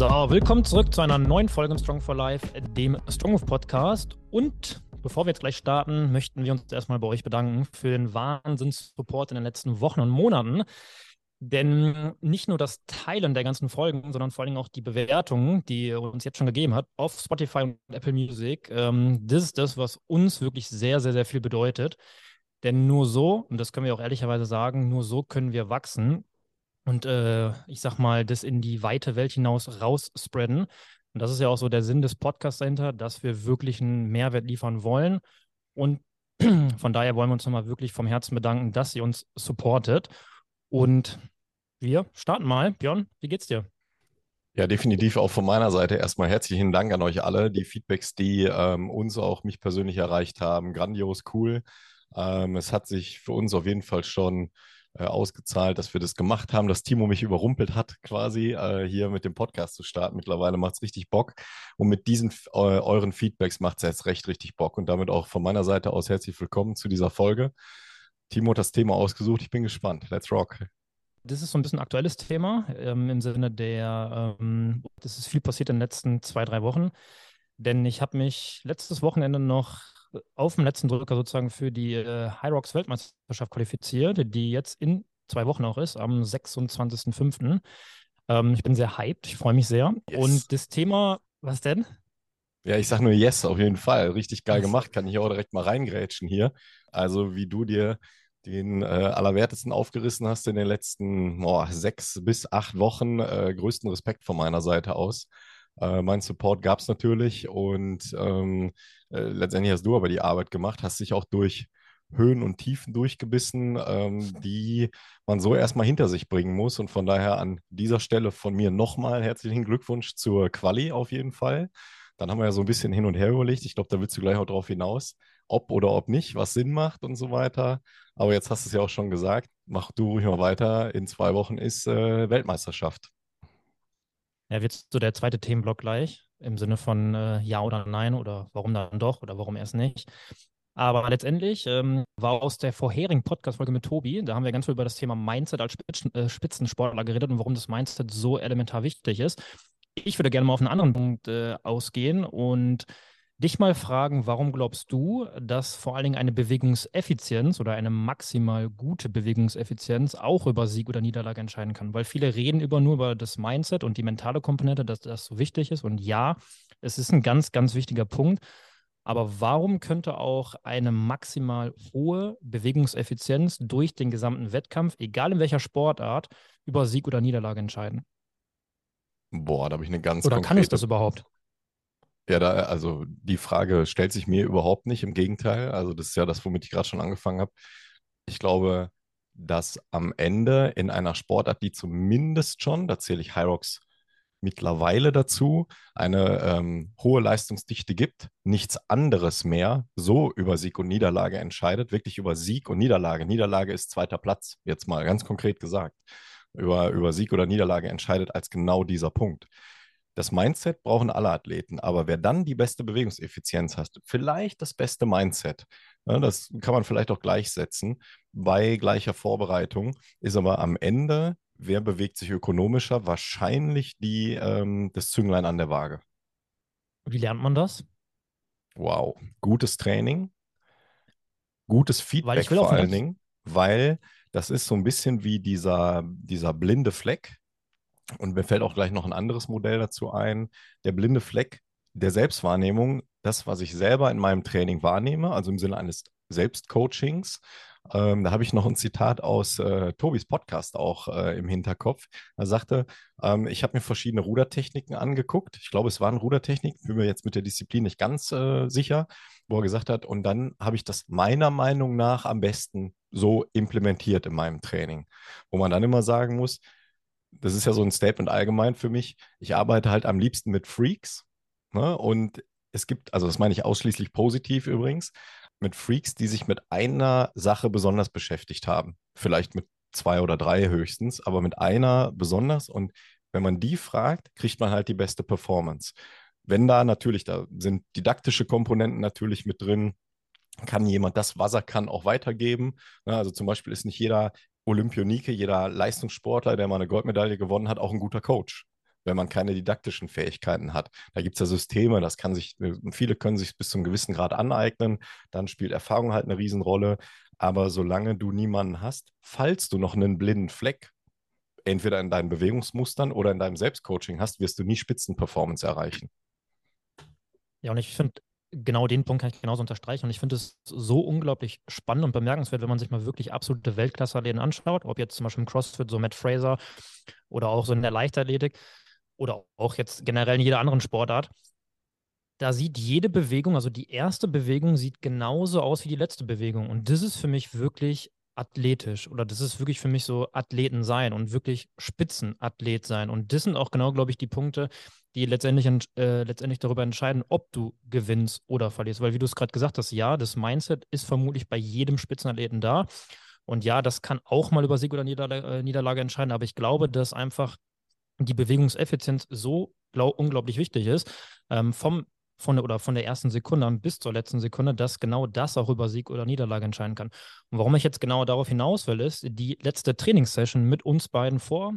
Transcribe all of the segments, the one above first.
So, willkommen zurück zu einer neuen Folge im Strong for Life, dem Strong of Podcast. Und bevor wir jetzt gleich starten, möchten wir uns erstmal bei euch bedanken für den Wahnsinns-Support in den letzten Wochen und Monaten. Denn nicht nur das Teilen der ganzen Folgen, sondern vor allem auch die Bewertungen, die ihr uns jetzt schon gegeben habt auf Spotify und Apple Music, ähm, das ist das, was uns wirklich sehr, sehr, sehr viel bedeutet. Denn nur so, und das können wir auch ehrlicherweise sagen, nur so können wir wachsen und äh, ich sag mal, das in die weite Welt hinaus rausspreaden. Und das ist ja auch so der Sinn des Podcasts dahinter, dass wir wirklich einen Mehrwert liefern wollen. Und von daher wollen wir uns nochmal wirklich vom Herzen bedanken, dass ihr uns supportet. Und wir starten mal. Björn, wie geht's dir? Ja, definitiv auch von meiner Seite erstmal herzlichen Dank an euch alle. Die Feedbacks, die ähm, uns auch mich persönlich erreicht haben, grandios cool. Ähm, es hat sich für uns auf jeden Fall schon äh, ausgezahlt, dass wir das gemacht haben, dass Timo mich überrumpelt hat, quasi äh, hier mit dem Podcast zu starten. Mittlerweile macht es richtig Bock. Und mit diesen äh, euren Feedbacks macht es jetzt recht richtig Bock. Und damit auch von meiner Seite aus herzlich willkommen zu dieser Folge. Timo hat das Thema ausgesucht. Ich bin gespannt. Let's rock. Das ist so ein bisschen ein aktuelles Thema ähm, im Sinne der, ähm, das ist viel passiert in den letzten zwei, drei Wochen. Denn ich habe mich letztes Wochenende noch auf dem letzten Drücker sozusagen für die äh, High Rocks Weltmeisterschaft qualifiziert, die jetzt in zwei Wochen auch ist, am 26.05. Ähm, ich bin sehr hyped, ich freue mich sehr. Yes. Und das Thema, was denn? Ja, ich sage nur yes, auf jeden Fall. Richtig geil gemacht, kann ich auch direkt mal reingrätschen hier. Also wie du dir den äh, Allerwertesten aufgerissen hast in den letzten oh, sechs bis acht Wochen. Äh, größten Respekt von meiner Seite aus. Äh, mein Support gab es natürlich und ähm, äh, letztendlich hast du aber die Arbeit gemacht, hast dich auch durch Höhen und Tiefen durchgebissen, ähm, die man so erstmal hinter sich bringen muss. Und von daher an dieser Stelle von mir nochmal herzlichen Glückwunsch zur Quali auf jeden Fall. Dann haben wir ja so ein bisschen hin und her überlegt. Ich glaube, da willst du gleich auch drauf hinaus, ob oder ob nicht, was Sinn macht und so weiter. Aber jetzt hast du es ja auch schon gesagt. Mach du ruhig mal weiter. In zwei Wochen ist äh, Weltmeisterschaft. Ja, wird so der zweite Themenblock gleich im Sinne von äh, Ja oder Nein oder warum dann doch oder warum erst nicht. Aber letztendlich ähm, war aus der vorherigen Podcast-Folge mit Tobi, da haben wir ganz viel über das Thema Mindset als Spitzen, äh, Spitzensportler geredet und warum das Mindset so elementar wichtig ist. Ich würde gerne mal auf einen anderen Punkt äh, ausgehen und dich mal fragen, warum glaubst du, dass vor allen Dingen eine Bewegungseffizienz oder eine maximal gute Bewegungseffizienz auch über Sieg oder Niederlage entscheiden kann? Weil viele reden über nur über das Mindset und die mentale Komponente, dass das so wichtig ist. Und ja, es ist ein ganz, ganz wichtiger Punkt. Aber warum könnte auch eine maximal hohe Bewegungseffizienz durch den gesamten Wettkampf, egal in welcher Sportart, über Sieg oder Niederlage entscheiden? Boah, da habe ich eine ganz Oder konkrete... kann es das überhaupt? Ja, da, also die Frage stellt sich mir überhaupt nicht. Im Gegenteil. Also, das ist ja das, womit ich gerade schon angefangen habe. Ich glaube, dass am Ende in einer Sportart, die zumindest schon, da zähle ich Hyrox mittlerweile dazu, eine ähm, hohe Leistungsdichte gibt, nichts anderes mehr so über Sieg und Niederlage entscheidet, wirklich über Sieg und Niederlage. Niederlage ist zweiter Platz, jetzt mal ganz konkret gesagt. Über, über Sieg oder Niederlage entscheidet als genau dieser Punkt. Das Mindset brauchen alle Athleten, aber wer dann die beste Bewegungseffizienz hat, vielleicht das beste Mindset, ne, das kann man vielleicht auch gleichsetzen bei gleicher Vorbereitung, ist aber am Ende, wer bewegt sich ökonomischer, wahrscheinlich die, ähm, das Zünglein an der Waage. Wie lernt man das? Wow, gutes Training, gutes Feedback vor allen Dingen, weil das ist so ein bisschen wie dieser, dieser blinde Fleck, und mir fällt auch gleich noch ein anderes Modell dazu ein. Der blinde Fleck der Selbstwahrnehmung, das, was ich selber in meinem Training wahrnehme, also im Sinne eines Selbstcoachings. Ähm, da habe ich noch ein Zitat aus äh, Tobis Podcast auch äh, im Hinterkopf. Er sagte, ähm, ich habe mir verschiedene Rudertechniken angeguckt. Ich glaube, es waren Rudertechniken, bin mir jetzt mit der Disziplin nicht ganz äh, sicher, wo er gesagt hat, und dann habe ich das meiner Meinung nach am besten so implementiert in meinem Training. Wo man dann immer sagen muss, das ist ja so ein Statement allgemein für mich. Ich arbeite halt am liebsten mit Freaks. Ne? Und es gibt, also das meine ich ausschließlich positiv übrigens, mit Freaks, die sich mit einer Sache besonders beschäftigt haben. Vielleicht mit zwei oder drei höchstens, aber mit einer besonders. Und wenn man die fragt, kriegt man halt die beste Performance. Wenn da natürlich, da sind didaktische Komponenten natürlich mit drin, kann jemand das, was er kann, auch weitergeben. Ne? Also zum Beispiel ist nicht jeder Olympionike, jeder Leistungssportler, der mal eine Goldmedaille gewonnen hat, auch ein guter Coach. wenn man keine didaktischen Fähigkeiten hat. Da gibt es ja Systeme, das kann sich, äh, viele können sich bis zu einem gewissen Grad aneignen, dann spielt Erfahrung halt eine Riesenrolle. Aber solange du niemanden hast, falls du noch einen blinden Fleck entweder in deinen Bewegungsmustern oder in deinem Selbstcoaching hast, wirst du nie Spitzenperformance erreichen. Ja, und ich finde, genau den Punkt kann ich genauso unterstreichen. Und ich finde es so unglaublich spannend und bemerkenswert, wenn man sich mal wirklich absolute Weltklasse-Läden anschaut, ob jetzt zum Beispiel im CrossFit so Matt Fraser oder auch so in der Leichtathletik oder auch jetzt generell in jeder anderen Sportart. Da sieht jede Bewegung, also die erste Bewegung sieht genauso aus wie die letzte Bewegung. Und das ist für mich wirklich athletisch oder das ist wirklich für mich so Athleten sein und wirklich Spitzenathlet sein. Und das sind auch genau, glaube ich, die Punkte, die letztendlich, äh, letztendlich darüber entscheiden, ob du gewinnst oder verlierst. Weil, wie du es gerade gesagt hast, ja, das Mindset ist vermutlich bei jedem Spitzenathleten da. Und ja, das kann auch mal über Sieg oder Niederlage, äh, Niederlage entscheiden. Aber ich glaube, dass einfach die Bewegungseffizienz so unglaublich wichtig ist, ähm, vom von der, oder von der ersten Sekunde an bis zur letzten Sekunde, dass genau das auch über Sieg oder Niederlage entscheiden kann. Und warum ich jetzt genau darauf hinaus will, ist die letzte Trainingssession mit uns beiden vor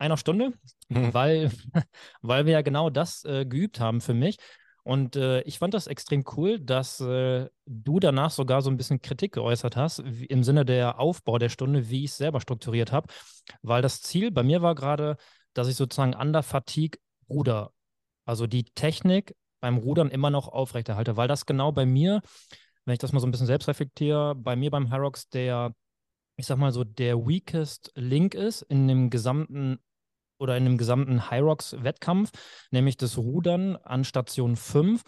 einer Stunde, mhm. weil, weil wir ja genau das äh, geübt haben für mich. Und äh, ich fand das extrem cool, dass äh, du danach sogar so ein bisschen Kritik geäußert hast, wie, im Sinne der Aufbau der Stunde, wie ich es selber strukturiert habe. Weil das Ziel bei mir war gerade, dass ich sozusagen an der Fatigue ruder. Also die Technik beim Rudern immer noch aufrechterhalte, weil das genau bei mir, wenn ich das mal so ein bisschen selbst reflektiere, bei mir beim Hyrox der, ich sag mal so, der weakest Link ist in dem gesamten oder in dem gesamten Hyrox-Wettkampf, nämlich das Rudern an Station 5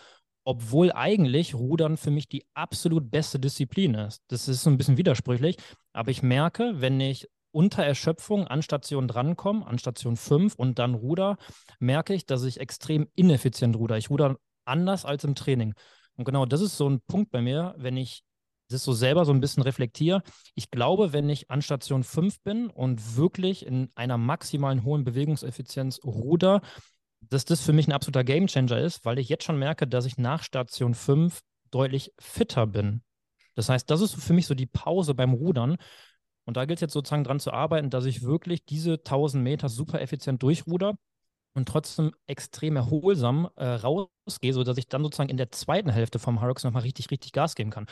obwohl eigentlich Rudern für mich die absolut beste Disziplin ist. Das ist so ein bisschen widersprüchlich, aber ich merke, wenn ich unter Erschöpfung an Station drankomme, an Station 5 und dann ruder, merke ich, dass ich extrem ineffizient ruder. Ich ruder anders als im Training. Und genau das ist so ein Punkt bei mir, wenn ich das so selber so ein bisschen reflektiere. Ich glaube, wenn ich an Station 5 bin und wirklich in einer maximalen hohen Bewegungseffizienz ruder, dass das für mich ein absoluter Gamechanger ist, weil ich jetzt schon merke, dass ich nach Station 5 deutlich fitter bin. Das heißt, das ist für mich so die Pause beim Rudern, und da gilt es jetzt sozusagen dran zu arbeiten, dass ich wirklich diese 1000 Meter super effizient durchruder und trotzdem extrem erholsam äh, rausgehe, sodass ich dann sozusagen in der zweiten Hälfte vom Hyrox nochmal richtig, richtig Gas geben kann.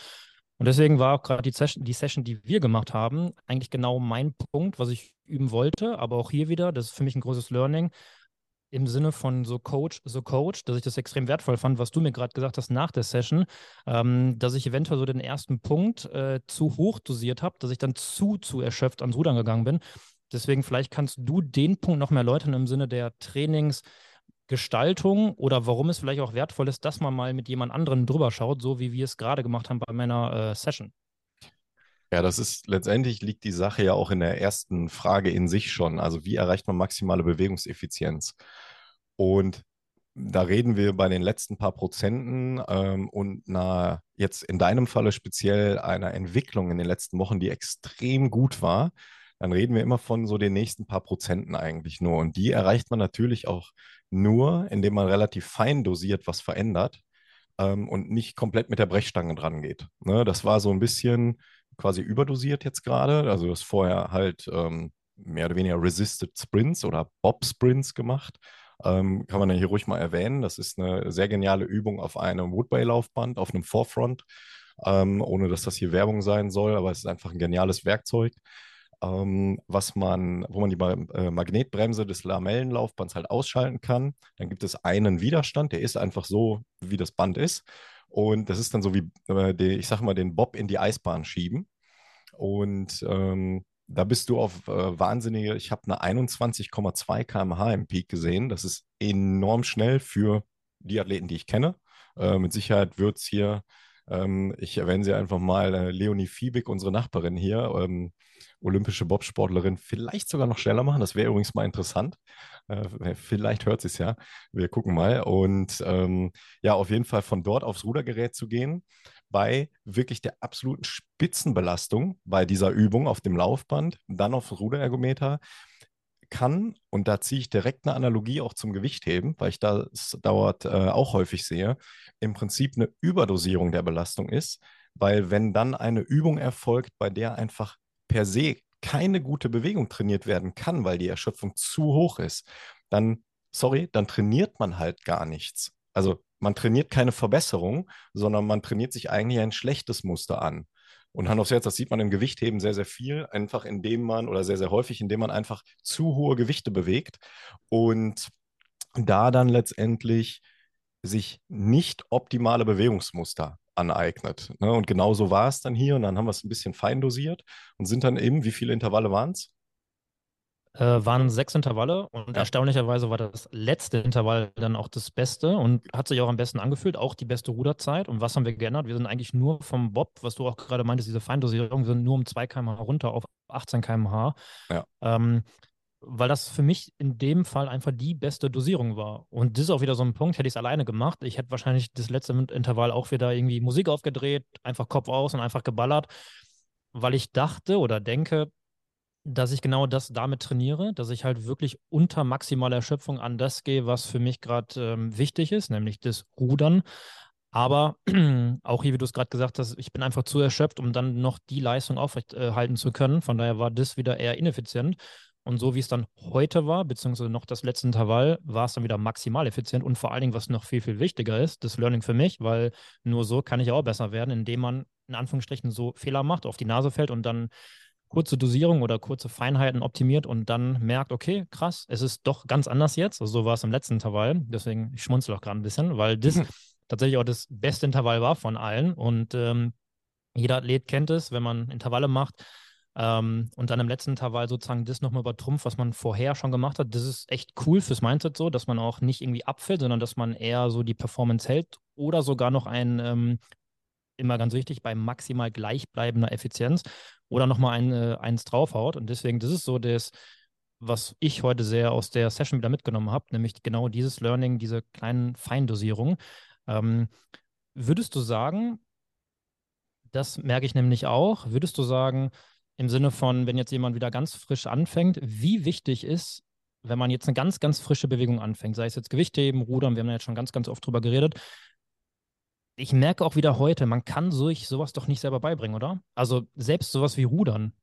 Und deswegen war auch gerade die Session, die Session, die wir gemacht haben, eigentlich genau mein Punkt, was ich üben wollte. Aber auch hier wieder, das ist für mich ein großes Learning, im Sinne von so Coach, so Coach, dass ich das extrem wertvoll fand, was du mir gerade gesagt hast nach der Session, ähm, dass ich eventuell so den ersten Punkt äh, zu hoch dosiert habe, dass ich dann zu, zu erschöpft ans Rudern gegangen bin. Deswegen vielleicht kannst du den Punkt noch mehr erläutern im Sinne der Trainingsgestaltung oder warum es vielleicht auch wertvoll ist, dass man mal mit jemand anderem drüber schaut, so wie wir es gerade gemacht haben bei meiner äh, Session. Ja, das ist letztendlich liegt die Sache ja auch in der ersten Frage in sich schon. Also wie erreicht man maximale Bewegungseffizienz? Und da reden wir bei den letzten paar Prozenten ähm, und na, jetzt in deinem Falle speziell einer Entwicklung in den letzten Wochen, die extrem gut war, dann reden wir immer von so den nächsten paar Prozenten eigentlich nur. Und die erreicht man natürlich auch nur, indem man relativ fein dosiert was verändert ähm, und nicht komplett mit der Brechstange dran geht. Ne, das war so ein bisschen quasi überdosiert jetzt gerade. Also das vorher halt ähm, mehr oder weniger Resisted Sprints oder Bob Sprints gemacht. Ähm, kann man ja hier ruhig mal erwähnen. Das ist eine sehr geniale Übung auf einem Woodway-Laufband, auf einem Forefront, ähm, ohne dass das hier Werbung sein soll, aber es ist einfach ein geniales Werkzeug. Ähm, was man, wo man die äh, Magnetbremse des Lamellenlaufbands halt ausschalten kann. Dann gibt es einen Widerstand, der ist einfach so, wie das Band ist. Und das ist dann so wie, äh, die, ich sage mal, den Bob in die Eisbahn schieben. Und ähm, da bist du auf äh, wahnsinnige, ich habe eine 21,2 km/h im Peak gesehen. Das ist enorm schnell für die Athleten, die ich kenne. Äh, mit Sicherheit wird es hier, ähm, ich erwähne sie einfach mal, äh, Leonie Fiebig, unsere Nachbarin hier, ähm, olympische Bobsportlerin, vielleicht sogar noch schneller machen. Das wäre übrigens mal interessant. Äh, vielleicht hört sie es ja. Wir gucken mal. Und ähm, ja, auf jeden Fall von dort aufs Rudergerät zu gehen, bei wirklich der absoluten Spitzenbelastung bei dieser Übung auf dem Laufband, dann aufs Ruderergometer, kann, und da ziehe ich direkt eine Analogie auch zum Gewichtheben, weil ich das dauert äh, auch häufig sehe, im Prinzip eine Überdosierung der Belastung ist, weil wenn dann eine Übung erfolgt, bei der einfach per se keine gute Bewegung trainiert werden kann, weil die Erschöpfung zu hoch ist, dann sorry, dann trainiert man halt gar nichts. Also man trainiert keine Verbesserung, sondern man trainiert sich eigentlich ein schlechtes Muster an. Und Hand aufs Herz, das sieht man im Gewichtheben sehr, sehr viel, einfach indem man oder sehr, sehr häufig, indem man einfach zu hohe Gewichte bewegt und da dann letztendlich sich nicht optimale Bewegungsmuster aneignet. Ne? Und genau so war es dann hier. Und dann haben wir es ein bisschen fein dosiert und sind dann eben, wie viele Intervalle waren es? Äh, waren sechs Intervalle und ja. erstaunlicherweise war das letzte Intervall dann auch das Beste und hat sich auch am besten angefühlt, auch die beste Ruderzeit. Und was haben wir geändert? Wir sind eigentlich nur vom Bob, was du auch gerade meintest, diese Feindosierung, wir sind nur um 2 km/h runter auf 18 km/h. Ja. Ähm, weil das für mich in dem Fall einfach die beste Dosierung war. Und das ist auch wieder so ein Punkt, hätte ich es alleine gemacht. Ich hätte wahrscheinlich das letzte Intervall auch wieder irgendwie Musik aufgedreht, einfach Kopf aus und einfach geballert, weil ich dachte oder denke, dass ich genau das damit trainiere, dass ich halt wirklich unter maximaler Erschöpfung an das gehe, was für mich gerade ähm, wichtig ist, nämlich das Rudern. Aber auch hier, wie du es gerade gesagt hast, ich bin einfach zu erschöpft, um dann noch die Leistung aufrechthalten äh, zu können. Von daher war das wieder eher ineffizient. Und so wie es dann heute war, beziehungsweise noch das letzte Intervall, war es dann wieder maximal effizient und vor allen Dingen, was noch viel, viel wichtiger ist, das Learning für mich, weil nur so kann ich auch besser werden, indem man in Anführungsstrichen so Fehler macht, auf die Nase fällt und dann kurze Dosierung oder kurze Feinheiten optimiert und dann merkt, okay, krass, es ist doch ganz anders jetzt. Also so war es im letzten Intervall. Deswegen, ich schmunzel auch gerade ein bisschen, weil das mhm. tatsächlich auch das beste Intervall war von allen. Und ähm, jeder Athlet kennt es, wenn man Intervalle macht ähm, und dann im letzten Intervall sozusagen das nochmal übertrumpft, was man vorher schon gemacht hat. Das ist echt cool fürs Mindset so, dass man auch nicht irgendwie abfällt, sondern dass man eher so die Performance hält oder sogar noch ein ähm, immer ganz wichtig, bei maximal gleichbleibender Effizienz oder nochmal ein, äh, eins draufhaut. Und deswegen, das ist so das, was ich heute sehr aus der Session wieder mitgenommen habe, nämlich genau dieses Learning, diese kleinen Feindosierungen. Ähm, würdest du sagen, das merke ich nämlich auch, würdest du sagen, im Sinne von, wenn jetzt jemand wieder ganz frisch anfängt, wie wichtig ist, wenn man jetzt eine ganz, ganz frische Bewegung anfängt, sei es jetzt Gewichtheben, Rudern, wir haben ja jetzt schon ganz, ganz oft drüber geredet, ich merke auch wieder heute, man kann sich sowas doch nicht selber beibringen, oder? Also selbst sowas wie Rudern,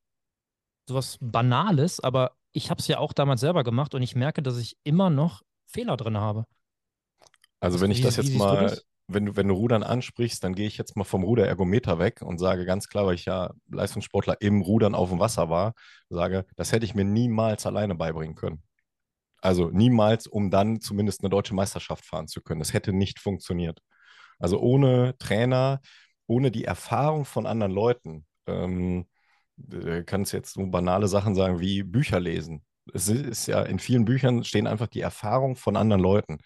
sowas Banales, aber ich habe es ja auch damals selber gemacht und ich merke, dass ich immer noch Fehler drin habe. Also, also wenn ich wie, das jetzt mal? Wenn du, wenn du Rudern ansprichst, dann gehe ich jetzt mal vom Ruderergometer weg und sage ganz klar, weil ich ja Leistungssportler im Rudern auf dem Wasser war, sage, das hätte ich mir niemals alleine beibringen können. Also niemals, um dann zumindest eine deutsche Meisterschaft fahren zu können. Das hätte nicht funktioniert. Also ohne Trainer, ohne die Erfahrung von anderen Leuten, ähm, kannst jetzt so banale Sachen sagen wie Bücher lesen. Es ist ja in vielen Büchern stehen einfach die Erfahrung von anderen Leuten.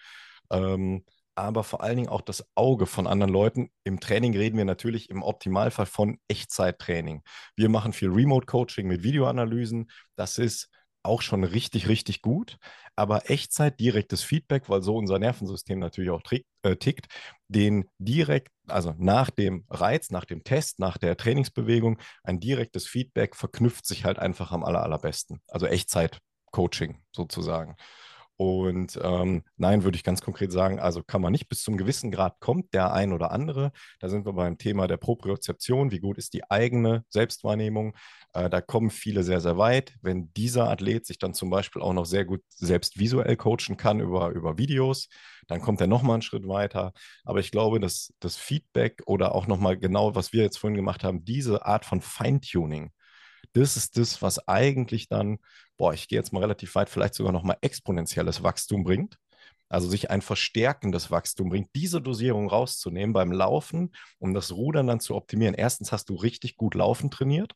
Ähm, aber vor allen Dingen auch das Auge von anderen Leuten. Im Training reden wir natürlich im Optimalfall von Echtzeittraining. Wir machen viel Remote-Coaching mit Videoanalysen. Das ist auch schon richtig, richtig gut. Aber Echtzeit, direktes Feedback, weil so unser Nervensystem natürlich auch äh, tickt, den direkt, also nach dem Reiz, nach dem Test, nach der Trainingsbewegung, ein direktes Feedback verknüpft sich halt einfach am aller, allerbesten. Also Echtzeit-Coaching sozusagen. Und ähm, nein, würde ich ganz konkret sagen, also kann man nicht bis zum gewissen Grad kommt der ein oder andere. Da sind wir beim Thema der Propriozeption. Wie gut ist die eigene Selbstwahrnehmung? Äh, da kommen viele sehr, sehr weit. Wenn dieser Athlet sich dann zum Beispiel auch noch sehr gut selbst visuell coachen kann über, über Videos, dann kommt er nochmal einen Schritt weiter. Aber ich glaube, dass das Feedback oder auch nochmal genau, was wir jetzt vorhin gemacht haben, diese Art von Feintuning, das ist das, was eigentlich dann, boah, ich gehe jetzt mal relativ weit, vielleicht sogar nochmal exponentielles Wachstum bringt. Also sich ein verstärkendes Wachstum bringt, diese Dosierung rauszunehmen beim Laufen, um das Rudern dann zu optimieren. Erstens hast du richtig gut Laufen trainiert.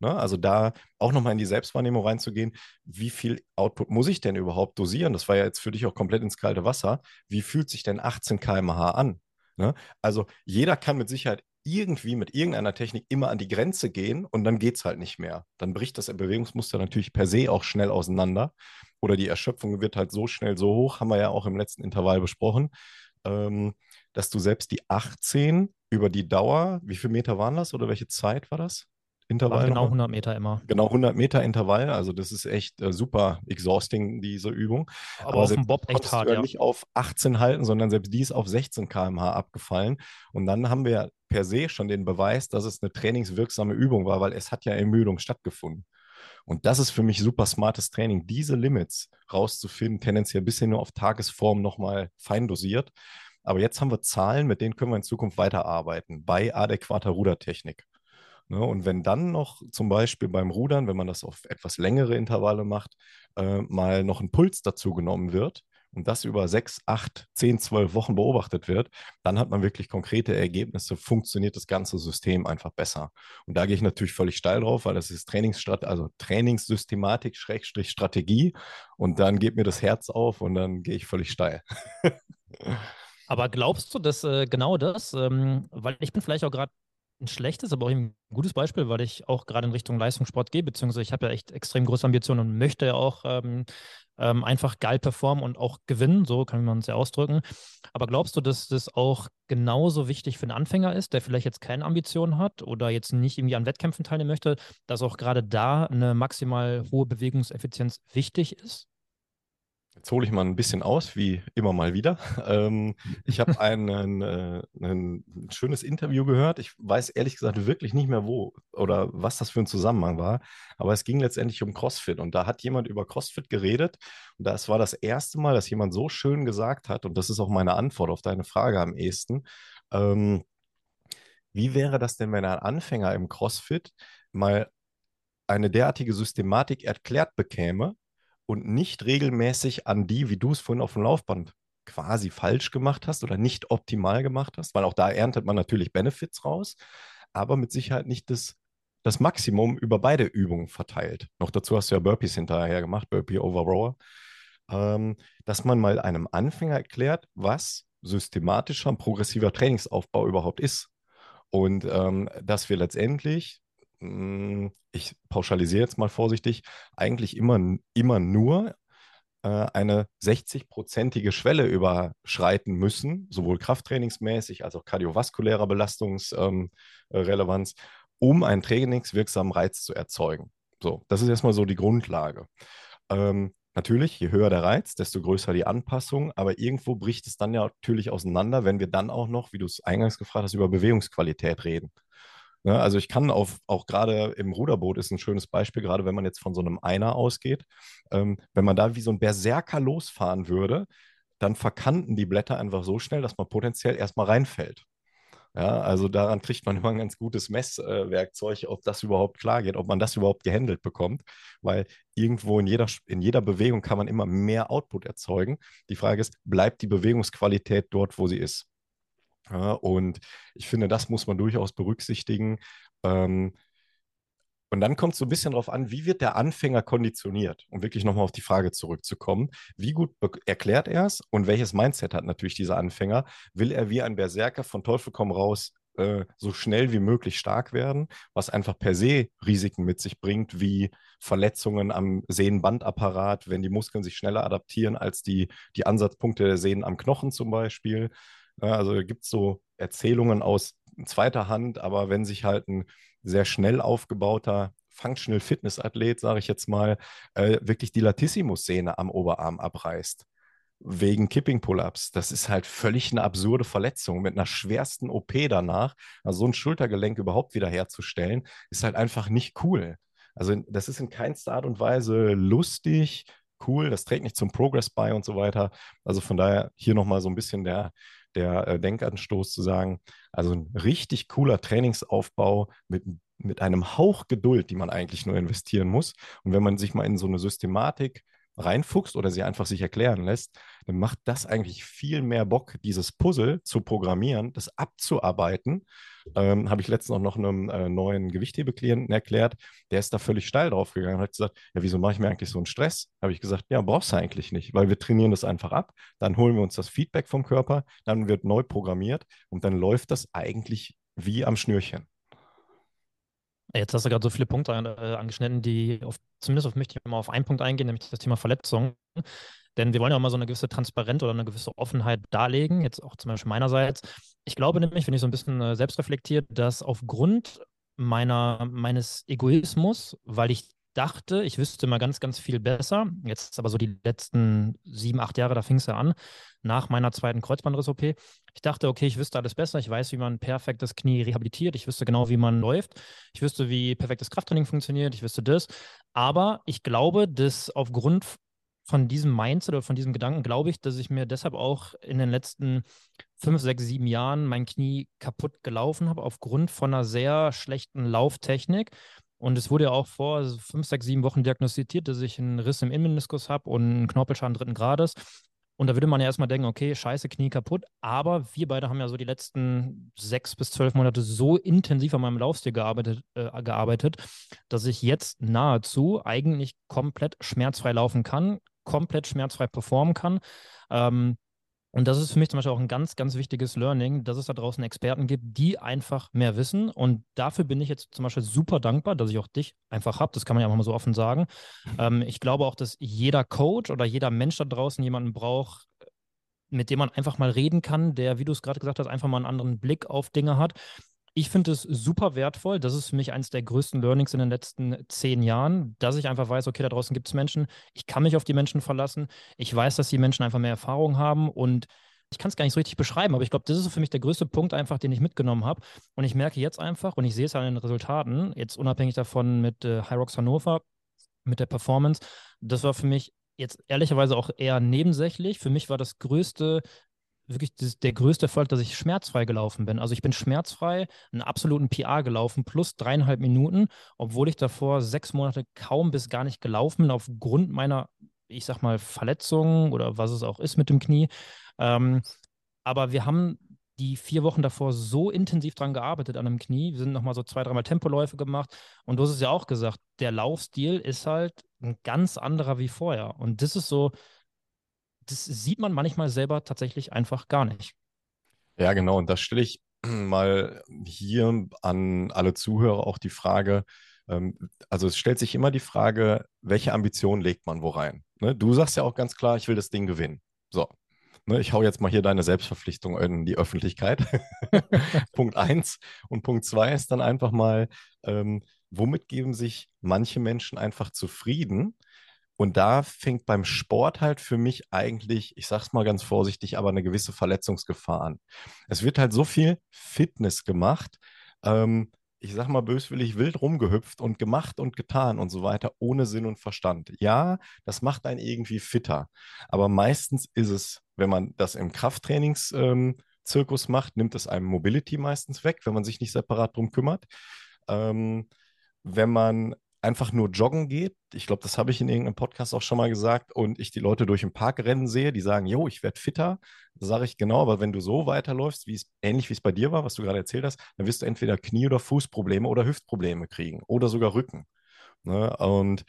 Ne? Also da auch nochmal in die Selbstwahrnehmung reinzugehen, wie viel Output muss ich denn überhaupt dosieren? Das war ja jetzt für dich auch komplett ins kalte Wasser. Wie fühlt sich denn 18 km/h an? Ne? Also jeder kann mit Sicherheit irgendwie mit irgendeiner Technik immer an die Grenze gehen und dann geht es halt nicht mehr. Dann bricht das Bewegungsmuster natürlich per se auch schnell auseinander oder die Erschöpfung wird halt so schnell so hoch, haben wir ja auch im letzten Intervall besprochen, ähm, dass du selbst die 18 über die Dauer, wie viele Meter waren das oder welche Zeit war das? Intervall. Genau 100 Meter immer. Genau 100 Meter Intervall. Also das ist echt äh, super exhausting, diese Übung. Aber, Aber auf dem Bob echt hart, ja. nicht auf 18 halten, sondern selbst die ist auf 16 km/h abgefallen. Und dann haben wir per se schon den Beweis, dass es eine trainingswirksame Übung war, weil es hat ja Ermüdung stattgefunden. Und das ist für mich super smartes Training, diese Limits rauszufinden, tendenziell ein bisschen nur auf Tagesform nochmal fein dosiert. Aber jetzt haben wir Zahlen, mit denen können wir in Zukunft weiterarbeiten bei adäquater Rudertechnik. Ne, und wenn dann noch zum Beispiel beim Rudern, wenn man das auf etwas längere Intervalle macht, äh, mal noch ein Puls dazu genommen wird, und das über sechs, acht, zehn, zwölf Wochen beobachtet wird, dann hat man wirklich konkrete Ergebnisse, funktioniert das ganze System einfach besser. Und da gehe ich natürlich völlig steil drauf, weil das ist Trainingsstrat also Trainingssystematik, Schrägstrich Strategie. Und dann geht mir das Herz auf und dann gehe ich völlig steil. Aber glaubst du, dass äh, genau das, ähm, weil ich bin vielleicht auch gerade ein schlechtes, aber auch ein gutes Beispiel, weil ich auch gerade in Richtung Leistungssport gehe, beziehungsweise ich habe ja echt extrem große Ambitionen und möchte ja auch ähm, ähm, einfach geil performen und auch gewinnen, so kann man es ja ausdrücken. Aber glaubst du, dass das auch genauso wichtig für einen Anfänger ist, der vielleicht jetzt keine Ambitionen hat oder jetzt nicht irgendwie an Wettkämpfen teilnehmen möchte, dass auch gerade da eine maximal hohe Bewegungseffizienz wichtig ist? Jetzt hole ich mal ein bisschen aus, wie immer mal wieder. Ähm, ich habe ein, äh, ein, schönes Interview gehört. Ich weiß ehrlich gesagt wirklich nicht mehr, wo oder was das für ein Zusammenhang war. Aber es ging letztendlich um CrossFit. Und da hat jemand über CrossFit geredet. Und das war das erste Mal, dass jemand so schön gesagt hat, und das ist auch meine Antwort auf deine Frage am ehesten. Ähm, wie wäre das denn, wenn ein Anfänger im CrossFit mal eine derartige Systematik erklärt bekäme, und nicht regelmäßig an die, wie du es vorhin auf dem Laufband quasi falsch gemacht hast oder nicht optimal gemacht hast, weil auch da erntet man natürlich Benefits raus, aber mit Sicherheit nicht das, das Maximum über beide Übungen verteilt. Noch dazu hast du ja Burpees hinterher gemacht, Burpee Overrower, ähm, dass man mal einem Anfänger erklärt, was systematischer und progressiver Trainingsaufbau überhaupt ist. Und ähm, dass wir letztendlich ich pauschalisiere jetzt mal vorsichtig, eigentlich immer, immer nur äh, eine 60-prozentige Schwelle überschreiten müssen, sowohl krafttrainingsmäßig als auch kardiovaskulärer Belastungsrelevanz, ähm, um einen trainingswirksamen Reiz zu erzeugen. So, das ist erstmal so die Grundlage. Ähm, natürlich, je höher der Reiz, desto größer die Anpassung, aber irgendwo bricht es dann ja natürlich auseinander, wenn wir dann auch noch, wie du es eingangs gefragt hast, über Bewegungsqualität reden. Ne, also ich kann auf, auch gerade im Ruderboot ist ein schönes Beispiel, gerade wenn man jetzt von so einem Einer ausgeht, ähm, wenn man da wie so ein Berserker losfahren würde, dann verkanten die Blätter einfach so schnell, dass man potenziell erstmal reinfällt. Ja, also daran kriegt man immer ein ganz gutes Messwerkzeug, äh, ob das überhaupt klar geht, ob man das überhaupt gehandelt bekommt, weil irgendwo in jeder, in jeder Bewegung kann man immer mehr Output erzeugen. Die Frage ist, bleibt die Bewegungsqualität dort, wo sie ist? Ja, und ich finde, das muss man durchaus berücksichtigen. Ähm, und dann kommt es so ein bisschen darauf an, wie wird der Anfänger konditioniert, um wirklich nochmal auf die Frage zurückzukommen. Wie gut erklärt er es und welches Mindset hat natürlich dieser Anfänger? Will er wie ein Berserker von Teufel komm raus äh, so schnell wie möglich stark werden, was einfach per se Risiken mit sich bringt, wie Verletzungen am Sehnenbandapparat, wenn die Muskeln sich schneller adaptieren als die, die Ansatzpunkte der Sehnen am Knochen zum Beispiel. Also gibt es so Erzählungen aus zweiter Hand, aber wenn sich halt ein sehr schnell aufgebauter Functional Fitness Athlet, sage ich jetzt mal, äh, wirklich die Latissimus-Sehne am Oberarm abreißt, wegen Kipping Pull-ups. Das ist halt völlig eine absurde Verletzung mit einer schwersten OP danach. Also so ein Schultergelenk überhaupt wiederherzustellen, ist halt einfach nicht cool. Also das ist in keinster Art und Weise lustig, cool, das trägt nicht zum Progress bei und so weiter. Also von daher hier nochmal so ein bisschen der, der äh, Denkanstoß zu sagen, also ein richtig cooler Trainingsaufbau mit, mit einem Hauch Geduld, die man eigentlich nur investieren muss. Und wenn man sich mal in so eine Systematik reinfuchst oder sie einfach sich erklären lässt, dann macht das eigentlich viel mehr Bock, dieses Puzzle zu programmieren, das abzuarbeiten. Ähm, Habe ich letztens auch noch einem äh, neuen Gewichthebeklienten erklärt, der ist da völlig steil drauf gegangen und hat gesagt, ja, wieso mache ich mir eigentlich so einen Stress? Habe ich gesagt, ja, brauchst du eigentlich nicht, weil wir trainieren das einfach ab, dann holen wir uns das Feedback vom Körper, dann wird neu programmiert und dann läuft das eigentlich wie am Schnürchen. Jetzt hast du gerade so viele Punkte äh, angeschnitten, die auf, zumindest auf möchte ich mal auf einen Punkt eingehen, nämlich das Thema Verletzung. Denn wir wollen ja auch mal so eine gewisse Transparenz oder eine gewisse Offenheit darlegen, jetzt auch zum Beispiel meinerseits. Ich glaube nämlich, wenn ich so ein bisschen äh, selbst reflektiert, dass aufgrund meiner, meines Egoismus, weil ich dachte, ich wüsste mal ganz, ganz viel besser. Jetzt aber so die letzten sieben, acht Jahre, da fing es ja an, nach meiner zweiten Kreuzbandriss-OP. Ich dachte, okay, ich wüsste alles besser. Ich weiß, wie man perfektes Knie rehabilitiert. Ich wüsste genau, wie man läuft. Ich wüsste, wie perfektes Krafttraining funktioniert. Ich wüsste das. Aber ich glaube, dass aufgrund von diesem Mindset oder von diesem Gedanken glaube ich, dass ich mir deshalb auch in den letzten fünf, sechs, sieben Jahren mein Knie kaputt gelaufen habe, aufgrund von einer sehr schlechten Lauftechnik. Und es wurde ja auch vor fünf, sechs, sieben Wochen diagnostiziert, dass ich einen Riss im Innenmeniskus habe und einen Knorpelschaden dritten Grades. Und da würde man ja erstmal denken, okay, scheiße, Knie kaputt. Aber wir beide haben ja so die letzten sechs bis zwölf Monate so intensiv an meinem Laufstil gearbeitet, äh, gearbeitet, dass ich jetzt nahezu eigentlich komplett schmerzfrei laufen kann, komplett schmerzfrei performen kann. Ähm, und das ist für mich zum Beispiel auch ein ganz, ganz wichtiges Learning, dass es da draußen Experten gibt, die einfach mehr wissen. Und dafür bin ich jetzt zum Beispiel super dankbar, dass ich auch dich einfach habe. Das kann man ja auch mal so offen sagen. Ähm, ich glaube auch, dass jeder Coach oder jeder Mensch da draußen jemanden braucht, mit dem man einfach mal reden kann, der, wie du es gerade gesagt hast, einfach mal einen anderen Blick auf Dinge hat. Ich finde es super wertvoll. Das ist für mich eines der größten Learnings in den letzten zehn Jahren, dass ich einfach weiß, okay, da draußen gibt es Menschen. Ich kann mich auf die Menschen verlassen. Ich weiß, dass die Menschen einfach mehr Erfahrung haben und ich kann es gar nicht so richtig beschreiben, aber ich glaube, das ist für mich der größte Punkt einfach, den ich mitgenommen habe. Und ich merke jetzt einfach, und ich sehe es an den Resultaten, jetzt unabhängig davon mit äh, Rocks Hannover, mit der Performance, das war für mich jetzt ehrlicherweise auch eher nebensächlich. Für mich war das größte wirklich das, der größte Erfolg, dass ich schmerzfrei gelaufen bin. Also ich bin schmerzfrei einen absoluten PR gelaufen, plus dreieinhalb Minuten, obwohl ich davor sechs Monate kaum bis gar nicht gelaufen bin, aufgrund meiner, ich sag mal, Verletzung oder was es auch ist mit dem Knie. Ähm, aber wir haben die vier Wochen davor so intensiv dran gearbeitet an dem Knie. Wir sind nochmal so zwei, dreimal Tempoläufe gemacht. Und du hast es ja auch gesagt, der Laufstil ist halt ein ganz anderer wie vorher. Und das ist so, das sieht man manchmal selber tatsächlich einfach gar nicht. Ja, genau. Und da stelle ich mal hier an alle Zuhörer auch die Frage, ähm, also es stellt sich immer die Frage, welche Ambition legt man wo rein? Ne? Du sagst ja auch ganz klar, ich will das Ding gewinnen. So, ne, ich hau jetzt mal hier deine Selbstverpflichtung in die Öffentlichkeit. Punkt eins. Und Punkt zwei ist dann einfach mal, ähm, womit geben sich manche Menschen einfach zufrieden, und da fängt beim Sport halt für mich eigentlich, ich sag's mal ganz vorsichtig, aber eine gewisse Verletzungsgefahr an. Es wird halt so viel Fitness gemacht, ähm, ich sag mal böswillig wild rumgehüpft und gemacht und getan und so weiter, ohne Sinn und Verstand. Ja, das macht einen irgendwie fitter. Aber meistens ist es, wenn man das im Krafttrainingszirkus ähm, macht, nimmt es einem Mobility meistens weg, wenn man sich nicht separat drum kümmert. Ähm, wenn man einfach nur joggen geht, ich glaube, das habe ich in irgendeinem Podcast auch schon mal gesagt, und ich die Leute durch den Park rennen sehe, die sagen, jo, ich werde fitter, sage ich genau, aber wenn du so weiterläufst, wie es ähnlich wie es bei dir war, was du gerade erzählt hast, dann wirst du entweder Knie- oder Fußprobleme oder Hüftprobleme kriegen oder sogar Rücken. Ne? Und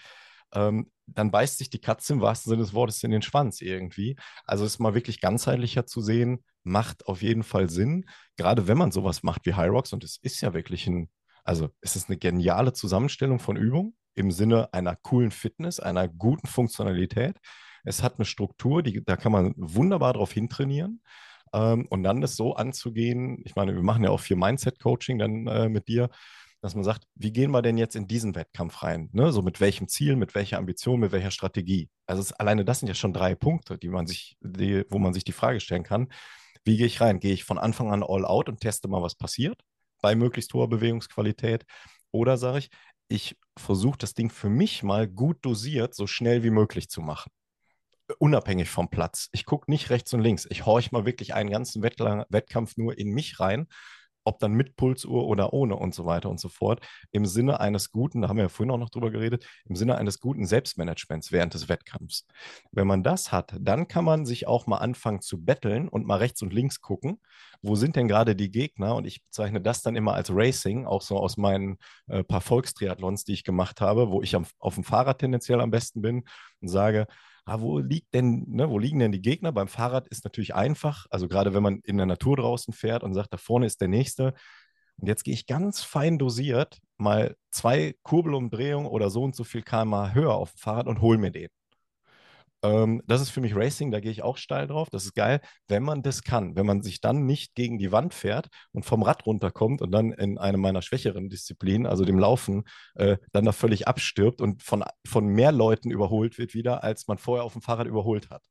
ähm, dann beißt sich die Katze im wahrsten Sinne des Wortes in den Schwanz irgendwie. Also es mal wirklich ganzheitlicher zu sehen, macht auf jeden Fall Sinn, gerade wenn man sowas macht wie High Rocks und es ist ja wirklich ein also es ist eine geniale Zusammenstellung von Übungen im Sinne einer coolen Fitness, einer guten Funktionalität. Es hat eine Struktur, die, da kann man wunderbar drauf hintrainieren. Ähm, und dann das so anzugehen, ich meine, wir machen ja auch viel Mindset-Coaching dann äh, mit dir, dass man sagt, wie gehen wir denn jetzt in diesen Wettkampf rein? Ne? So mit welchem Ziel, mit welcher Ambition, mit welcher Strategie? Also es, alleine das sind ja schon drei Punkte, die man sich, die, wo man sich die Frage stellen kann. Wie gehe ich rein? Gehe ich von Anfang an all out und teste mal, was passiert? Bei möglichst hoher Bewegungsqualität. Oder sage ich, ich versuche das Ding für mich mal gut dosiert, so schnell wie möglich zu machen. Unabhängig vom Platz. Ich gucke nicht rechts und links. Ich horche mal wirklich einen ganzen Wettkampf nur in mich rein ob dann mit Pulsuhr oder ohne und so weiter und so fort, im Sinne eines guten, da haben wir ja vorhin auch noch drüber geredet, im Sinne eines guten Selbstmanagements während des Wettkampfs. Wenn man das hat, dann kann man sich auch mal anfangen zu betteln und mal rechts und links gucken, wo sind denn gerade die Gegner? Und ich bezeichne das dann immer als Racing, auch so aus meinen äh, paar Volkstriathlons, die ich gemacht habe, wo ich am, auf dem Fahrrad tendenziell am besten bin und sage, ah, wo liegt denn, ne, wo liegen denn die Gegner? Beim Fahrrad ist natürlich einfach, also gerade wenn man in der Natur draußen fährt und sagt, da vorne ist der nächste. Und jetzt gehe ich ganz fein dosiert mal zwei Kurbelumdrehungen oder so und so viel kmh höher auf dem Fahrrad und hole mir den. Ähm, das ist für mich Racing, da gehe ich auch steil drauf. Das ist geil, wenn man das kann. Wenn man sich dann nicht gegen die Wand fährt und vom Rad runterkommt und dann in eine meiner schwächeren Disziplinen, also dem Laufen, äh, dann da völlig abstirbt und von, von mehr Leuten überholt wird wieder, als man vorher auf dem Fahrrad überholt hat.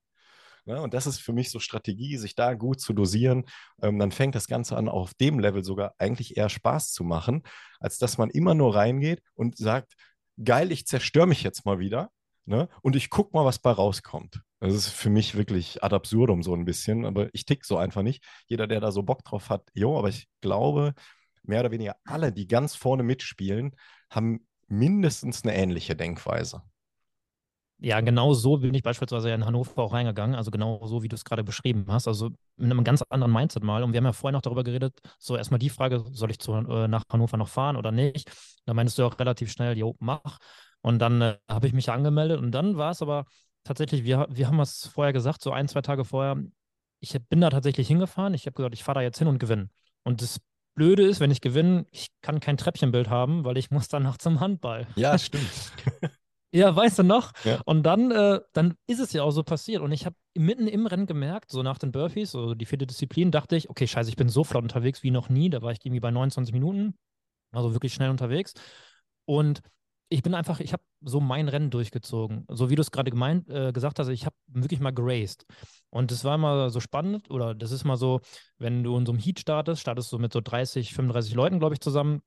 Ja, und das ist für mich so Strategie, sich da gut zu dosieren. Ähm, dann fängt das Ganze an, auf dem Level sogar eigentlich eher Spaß zu machen, als dass man immer nur reingeht und sagt, geil, ich zerstöre mich jetzt mal wieder Ne? Und ich gucke mal, was bei rauskommt. Das ist für mich wirklich ad absurdum so ein bisschen, aber ich tick so einfach nicht. Jeder, der da so Bock drauf hat, jo, aber ich glaube, mehr oder weniger alle, die ganz vorne mitspielen, haben mindestens eine ähnliche Denkweise. Ja, genau so bin ich beispielsweise in Hannover auch reingegangen. Also genau so, wie du es gerade beschrieben hast. Also mit einem ganz anderen Mindset mal. Und wir haben ja vorher noch darüber geredet, so erstmal die Frage, soll ich zu, äh, nach Hannover noch fahren oder nicht? Da meinst du auch relativ schnell, jo, mach. Und dann äh, habe ich mich angemeldet und dann war es aber tatsächlich, wir, wir haben es vorher gesagt, so ein, zwei Tage vorher, ich bin da tatsächlich hingefahren. Ich habe gesagt, ich fahre da jetzt hin und gewinne. Und das Blöde ist, wenn ich gewinne, ich kann kein Treppchenbild haben, weil ich muss danach zum Handball. Ja, stimmt. ja, weißt du noch? Ja. Und dann, äh, dann ist es ja auch so passiert. Und ich habe mitten im Rennen gemerkt, so nach den Burpees, so die vierte Disziplin, dachte ich, okay, scheiße, ich bin so flott unterwegs wie noch nie. Da war ich irgendwie bei 29 Minuten, also wirklich schnell unterwegs. Und ich bin einfach, ich habe so mein Rennen durchgezogen. So wie du es gerade gemeint, äh, gesagt hast, ich habe wirklich mal geraced. Und das war immer so spannend, oder das ist mal so, wenn du in so einem Heat startest, startest du mit so 30, 35 Leuten, glaube ich, zusammen.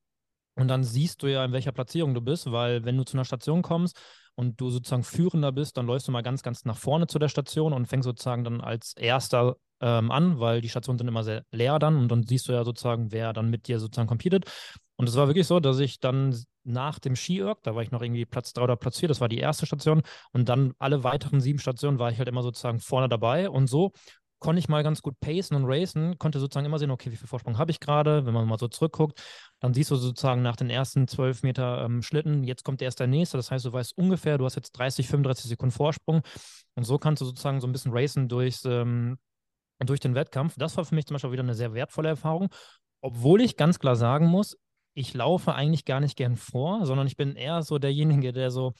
Und dann siehst du ja, in welcher Platzierung du bist, weil wenn du zu einer Station kommst und du sozusagen Führender bist, dann läufst du mal ganz, ganz nach vorne zu der Station und fängst sozusagen dann als Erster ähm, an, weil die Stationen sind immer sehr leer dann und dann siehst du ja sozusagen, wer dann mit dir sozusagen competet. Und es war wirklich so, dass ich dann nach dem Skiirk, da war ich noch irgendwie Platz 3 oder Platz 4, das war die erste Station. Und dann alle weiteren sieben Stationen war ich halt immer sozusagen vorne dabei. Und so konnte ich mal ganz gut pacen und racen, konnte sozusagen immer sehen, okay, wie viel Vorsprung habe ich gerade, wenn man mal so zurückguckt, dann siehst du sozusagen nach den ersten zwölf Meter ähm, Schlitten, jetzt kommt erst der nächste, das heißt, du weißt ungefähr, du hast jetzt 30, 35 Sekunden Vorsprung. Und so kannst du sozusagen so ein bisschen racen durchs, ähm, durch den Wettkampf. Das war für mich zum Beispiel wieder eine sehr wertvolle Erfahrung, obwohl ich ganz klar sagen muss, ich laufe eigentlich gar nicht gern vor, sondern ich bin eher so derjenige, der so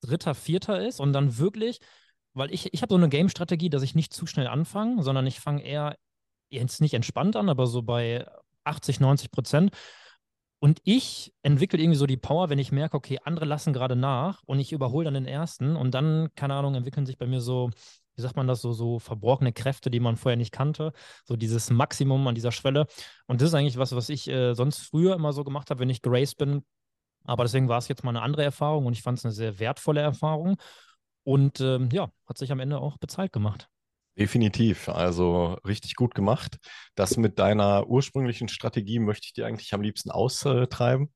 Dritter, Vierter ist und dann wirklich, weil ich, ich habe so eine Game-Strategie, dass ich nicht zu schnell anfange, sondern ich fange eher jetzt nicht entspannt an, aber so bei 80, 90 Prozent. Und ich entwickle irgendwie so die Power, wenn ich merke, okay, andere lassen gerade nach und ich überhole dann den ersten und dann, keine Ahnung, entwickeln sich bei mir so wie sagt man das, so, so verborgene Kräfte, die man vorher nicht kannte. So dieses Maximum an dieser Schwelle. Und das ist eigentlich was, was ich äh, sonst früher immer so gemacht habe, wenn ich geraced bin. Aber deswegen war es jetzt mal eine andere Erfahrung und ich fand es eine sehr wertvolle Erfahrung. Und ähm, ja, hat sich am Ende auch bezahlt gemacht. Definitiv, also richtig gut gemacht. Das mit deiner ursprünglichen Strategie möchte ich dir eigentlich am liebsten austreiben.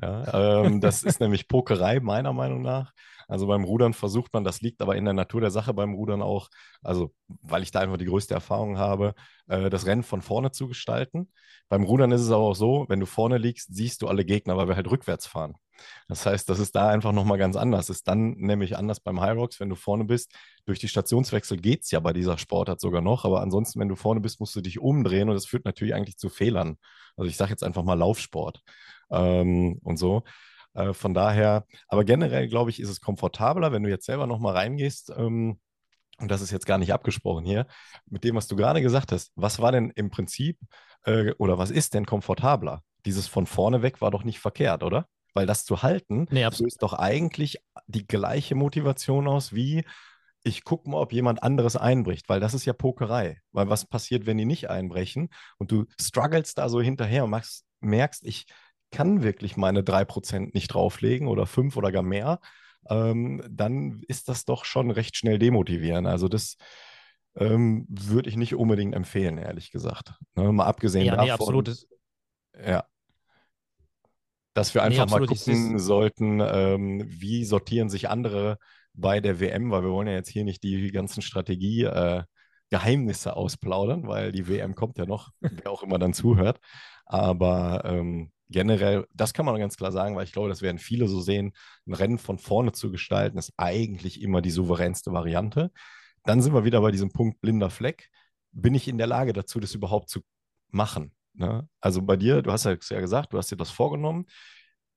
Ja, ähm, das ist nämlich Pokerei, meiner Meinung nach. Also beim Rudern versucht man, das liegt aber in der Natur der Sache beim Rudern auch, also weil ich da einfach die größte Erfahrung habe, äh, das Rennen von vorne zu gestalten. Beim Rudern ist es aber auch so, wenn du vorne liegst, siehst du alle Gegner, weil wir halt rückwärts fahren. Das heißt, das ist da einfach nochmal ganz anders. Das ist dann nämlich anders beim High Rocks, wenn du vorne bist. Durch die Stationswechsel geht es ja bei dieser Sportart sogar noch, aber ansonsten, wenn du vorne bist, musst du dich umdrehen und das führt natürlich eigentlich zu Fehlern. Also ich sage jetzt einfach mal Laufsport ähm, und so. Äh, von daher, aber generell glaube ich, ist es komfortabler, wenn du jetzt selber nochmal reingehst. Ähm, und das ist jetzt gar nicht abgesprochen hier, mit dem, was du gerade gesagt hast. Was war denn im Prinzip äh, oder was ist denn komfortabler? Dieses von vorne weg war doch nicht verkehrt, oder? Weil das zu halten, nee, löst doch eigentlich die gleiche Motivation aus wie ich gucke mal, ob jemand anderes einbricht, weil das ist ja Pokerei. Weil was passiert, wenn die nicht einbrechen und du struggles da so hinterher und merkst, merkst ich kann wirklich meine 3% nicht drauflegen oder 5 oder gar mehr, ähm, dann ist das doch schon recht schnell demotivierend. Also das ähm, würde ich nicht unbedingt empfehlen, ehrlich gesagt. Ne, mal abgesehen ja, davon. Nee, absolut. Ja. Dass wir einfach nee, mal gucken sollten, ähm, wie sortieren sich andere bei der WM, weil wir wollen ja jetzt hier nicht die ganzen Strategie äh, Geheimnisse ausplaudern, weil die WM kommt ja noch, wer auch immer dann zuhört. Aber ähm, generell, das kann man ganz klar sagen, weil ich glaube, das werden viele so sehen, ein Rennen von vorne zu gestalten, ist eigentlich immer die souveränste Variante. Dann sind wir wieder bei diesem Punkt blinder Fleck. Bin ich in der Lage dazu, das überhaupt zu machen? Ne? Also bei dir, du hast ja gesagt, du hast dir das vorgenommen,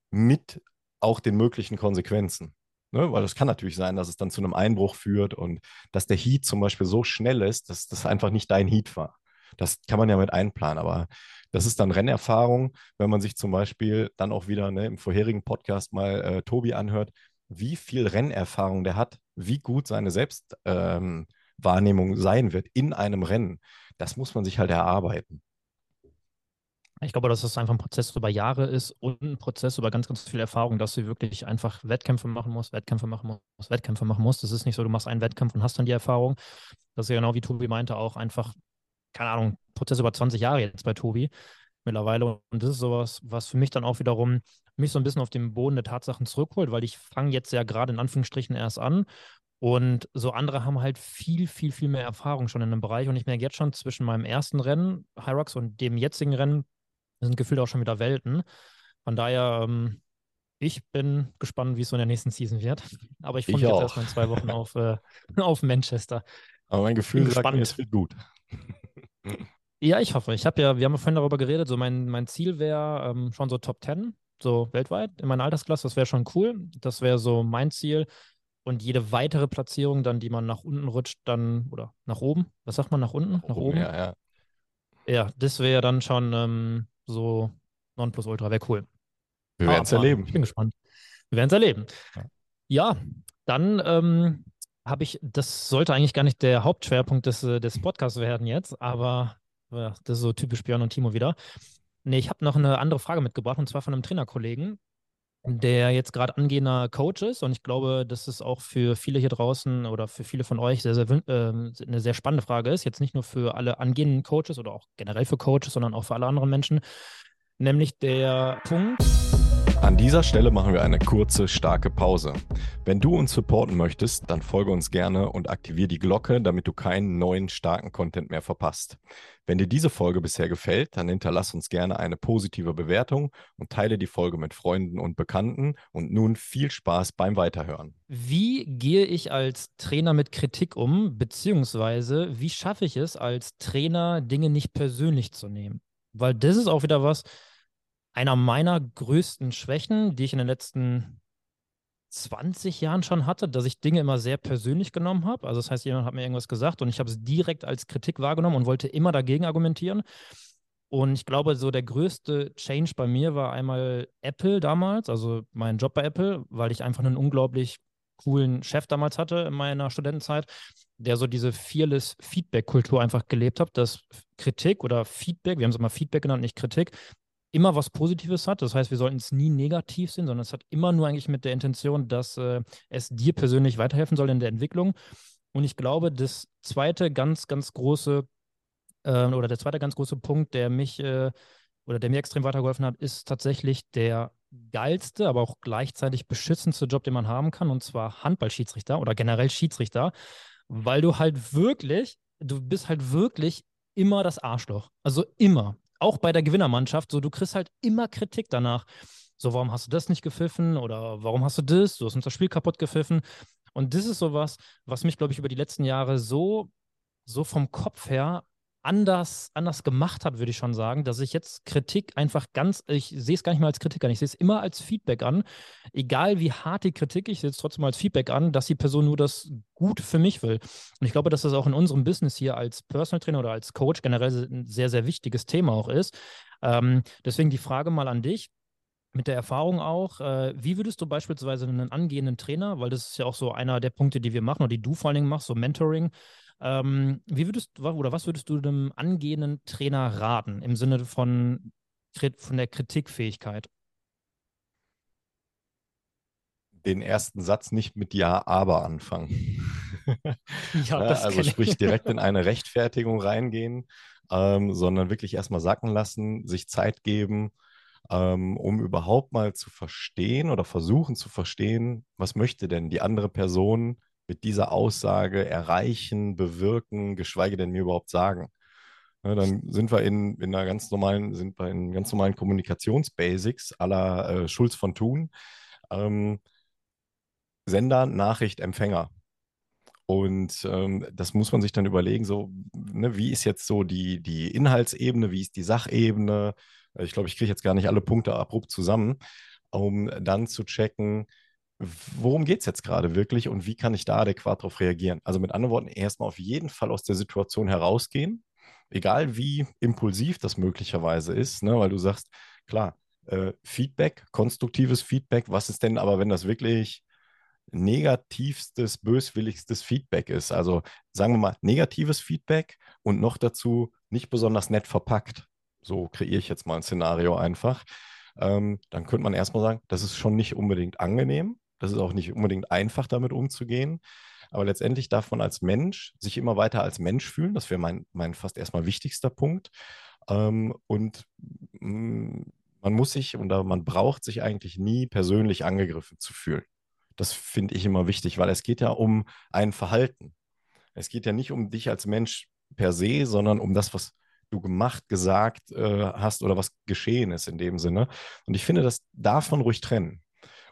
mit auch den möglichen Konsequenzen. Ne? Weil es kann natürlich sein, dass es dann zu einem Einbruch führt und dass der Heat zum Beispiel so schnell ist, dass das einfach nicht dein Heat war. Das kann man ja mit einplanen, aber das ist dann Rennerfahrung, wenn man sich zum Beispiel dann auch wieder ne, im vorherigen Podcast mal äh, Tobi anhört, wie viel Rennerfahrung der hat, wie gut seine Selbstwahrnehmung ähm, sein wird in einem Rennen. Das muss man sich halt erarbeiten. Ich glaube, dass es einfach ein Prozess über Jahre ist und ein Prozess über ganz, ganz viel Erfahrung, dass du wirklich einfach Wettkämpfe machen musst, Wettkämpfe machen musst, Wettkämpfe machen musst. Das ist nicht so, du machst einen Wettkampf und hast dann die Erfahrung. Das ist ja genau wie Tobi meinte, auch einfach, keine Ahnung, Prozess über 20 Jahre jetzt bei Tobi mittlerweile. Und das ist sowas, was für mich dann auch wiederum mich so ein bisschen auf den Boden der Tatsachen zurückholt, weil ich fange jetzt ja gerade in Anführungsstrichen erst an und so andere haben halt viel, viel, viel mehr Erfahrung schon in dem Bereich. Und ich merke jetzt schon zwischen meinem ersten Rennen, Hyrox, und dem jetzigen Rennen, sind gefühlt auch schon wieder Welten. Von daher, ähm, ich bin gespannt, wie es so in der nächsten Season wird. Aber ich freue mich jetzt erstmal in zwei Wochen auf, äh, auf Manchester. Aber mein Gefühl ist sagt mir, es wird gut. Ja, ich hoffe. Ich habe ja, wir haben ja vorhin darüber geredet, so mein, mein Ziel wäre ähm, schon so Top 10, so weltweit in meiner Altersklasse. Das wäre schon cool. Das wäre so mein Ziel. Und jede weitere Platzierung dann, die man nach unten rutscht, dann, oder nach oben, was sagt man, nach unten? Nach, nach oben? Ja, ja. Ja, das wäre dann schon ähm, so Nonplusultra, wäre cool. Wir werden es erleben. Ich bin gespannt. Wir werden es erleben. Ja, ja dann ähm, habe ich, das sollte eigentlich gar nicht der Hauptschwerpunkt des, äh, des Podcasts werden jetzt, aber ja, das ist so typisch Björn und Timo wieder. Nee, ich habe noch eine andere Frage mitgebracht und zwar von einem Trainerkollegen, der jetzt gerade angehender Coach ist. Und ich glaube, dass es auch für viele hier draußen oder für viele von euch sehr, sehr, äh, eine sehr spannende Frage ist. Jetzt nicht nur für alle angehenden Coaches oder auch generell für Coaches, sondern auch für alle anderen Menschen. Nämlich der Punkt. An dieser Stelle machen wir eine kurze, starke Pause. Wenn du uns supporten möchtest, dann folge uns gerne und aktiviere die Glocke, damit du keinen neuen, starken Content mehr verpasst. Wenn dir diese Folge bisher gefällt, dann hinterlass uns gerne eine positive Bewertung und teile die Folge mit Freunden und Bekannten. Und nun viel Spaß beim Weiterhören. Wie gehe ich als Trainer mit Kritik um, beziehungsweise wie schaffe ich es als Trainer, Dinge nicht persönlich zu nehmen? Weil das ist auch wieder was, einer meiner größten Schwächen, die ich in den letzten 20 Jahren schon hatte, dass ich Dinge immer sehr persönlich genommen habe. Also das heißt, jemand hat mir irgendwas gesagt und ich habe es direkt als Kritik wahrgenommen und wollte immer dagegen argumentieren. Und ich glaube, so der größte Change bei mir war einmal Apple damals, also mein Job bei Apple, weil ich einfach einen unglaublich coolen Chef damals hatte in meiner Studentenzeit, der so diese fearless Feedback-Kultur einfach gelebt hat, dass Kritik oder Feedback, wir haben es immer Feedback genannt, nicht Kritik, immer was Positives hat. Das heißt, wir sollten es nie negativ sehen, sondern es hat immer nur eigentlich mit der Intention, dass äh, es dir persönlich weiterhelfen soll in der Entwicklung. Und ich glaube, das zweite ganz, ganz große äh, oder der zweite ganz große Punkt, der mich äh, oder der mir extrem weitergeholfen hat, ist tatsächlich der geilste, aber auch gleichzeitig beschützendste Job, den man haben kann, und zwar Handballschiedsrichter oder generell Schiedsrichter, weil du halt wirklich, du bist halt wirklich immer das Arschloch. Also immer auch bei der Gewinnermannschaft, so du kriegst halt immer Kritik danach. So, warum hast du das nicht gepfiffen oder warum hast du das? Du hast uns das Spiel kaputt gepfiffen. Und das ist sowas, was mich, glaube ich, über die letzten Jahre so, so vom Kopf her anders, anders gemacht hat, würde ich schon sagen, dass ich jetzt Kritik einfach ganz, ich sehe es gar nicht mal als Kritik an, ich sehe es immer als Feedback an. Egal wie hart die Kritik, ich sehe es trotzdem als Feedback an, dass die Person nur das Gute für mich will. Und ich glaube, dass das auch in unserem Business hier als Personal Trainer oder als Coach generell ein sehr, sehr wichtiges Thema auch ist. Ähm, deswegen die Frage mal an dich mit der Erfahrung auch, äh, wie würdest du beispielsweise einen angehenden Trainer, weil das ist ja auch so einer der Punkte, die wir machen oder die du vor allen Dingen machst, so Mentoring, ähm, wie würdest oder was würdest du dem angehenden Trainer raten im Sinne von, von der Kritikfähigkeit? Den ersten Satz nicht mit Ja, aber anfangen. ja, das also sprich direkt in eine Rechtfertigung reingehen, ähm, sondern wirklich erstmal sacken lassen, sich Zeit geben, ähm, um überhaupt mal zu verstehen oder versuchen zu verstehen, was möchte denn die andere Person mit dieser Aussage erreichen, bewirken, geschweige denn mir überhaupt sagen. Ja, dann sind wir in, in einer ganz normalen, sind wir in ganz normalen Kommunikationsbasics aller äh, Schulz von Thun. Ähm, Sender, Nachricht, Empfänger. Und ähm, das muss man sich dann überlegen, so, ne, wie ist jetzt so die, die Inhaltsebene, wie ist die Sachebene? Ich glaube, ich kriege jetzt gar nicht alle Punkte abrupt zusammen, um dann zu checken, worum geht es jetzt gerade wirklich und wie kann ich da adäquat darauf reagieren? Also mit anderen Worten, erstmal auf jeden Fall aus der Situation herausgehen, egal wie impulsiv das möglicherweise ist, ne? weil du sagst, klar, äh, Feedback, konstruktives Feedback, was ist denn aber, wenn das wirklich negativstes, böswilligstes Feedback ist? Also sagen wir mal negatives Feedback und noch dazu nicht besonders nett verpackt. So kreiere ich jetzt mal ein Szenario einfach. Ähm, dann könnte man erstmal sagen, das ist schon nicht unbedingt angenehm. Das ist auch nicht unbedingt einfach, damit umzugehen. Aber letztendlich darf man als Mensch sich immer weiter als Mensch fühlen. Das wäre mein, mein fast erstmal wichtigster Punkt. Ähm, und mm, man muss sich oder man braucht sich eigentlich nie persönlich angegriffen zu fühlen. Das finde ich immer wichtig, weil es geht ja um ein Verhalten. Es geht ja nicht um dich als Mensch per se, sondern um das, was du gemacht, gesagt äh, hast oder was geschehen ist in dem Sinne. Und ich finde, das darf man ruhig trennen.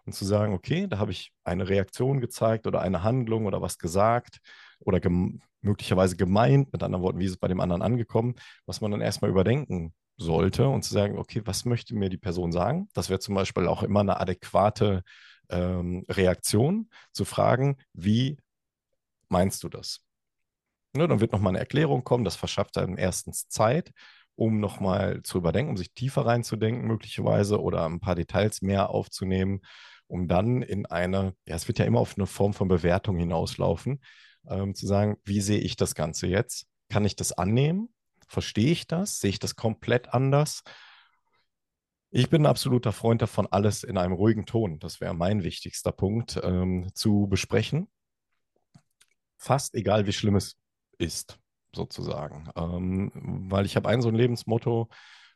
Und zu sagen, okay, da habe ich eine Reaktion gezeigt oder eine Handlung oder was gesagt oder gem möglicherweise gemeint, mit anderen Worten, wie ist es bei dem anderen angekommen, was man dann erstmal überdenken sollte und zu sagen, okay, was möchte mir die Person sagen? Das wäre zum Beispiel auch immer eine adäquate ähm, Reaktion, zu fragen, wie meinst du das? Ne, dann wird nochmal eine Erklärung kommen, das verschafft einem erstens Zeit, um nochmal zu überdenken, um sich tiefer reinzudenken möglicherweise oder ein paar Details mehr aufzunehmen, um dann in eine, ja, es wird ja immer auf eine Form von Bewertung hinauslaufen, ähm, zu sagen, wie sehe ich das Ganze jetzt? Kann ich das annehmen? Verstehe ich das? Sehe ich das komplett anders? Ich bin ein absoluter Freund davon, alles in einem ruhigen Ton, das wäre mein wichtigster Punkt, ähm, zu besprechen. Fast egal, wie schlimm es ist, sozusagen. Ähm, weil ich habe ein so ein Lebensmotto,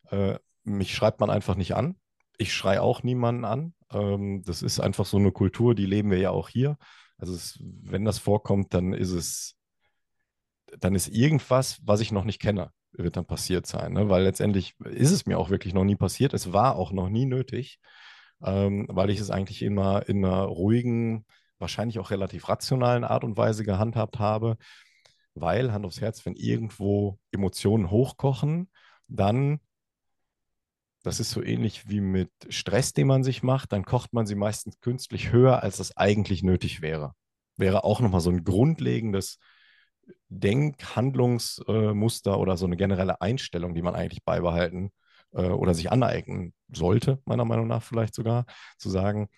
äh, mich schreibt man einfach nicht an. Ich schreie auch niemanden an. Ähm, das ist einfach so eine Kultur, die leben wir ja auch hier. Also es, wenn das vorkommt, dann ist es, dann ist irgendwas, was ich noch nicht kenne wird dann passiert sein, ne? weil letztendlich ist es mir auch wirklich noch nie passiert. Es war auch noch nie nötig, ähm, weil ich es eigentlich immer in einer ruhigen, wahrscheinlich auch relativ rationalen Art und Weise gehandhabt habe, weil Hand aufs Herz, wenn irgendwo Emotionen hochkochen, dann das ist so ähnlich wie mit Stress, den man sich macht, dann kocht man sie meistens künstlich höher, als das eigentlich nötig wäre. Wäre auch nochmal so ein grundlegendes Denkhandlungsmuster oder so eine generelle Einstellung, die man eigentlich beibehalten äh, oder sich aneignen sollte, meiner Meinung nach vielleicht sogar, zu sagen,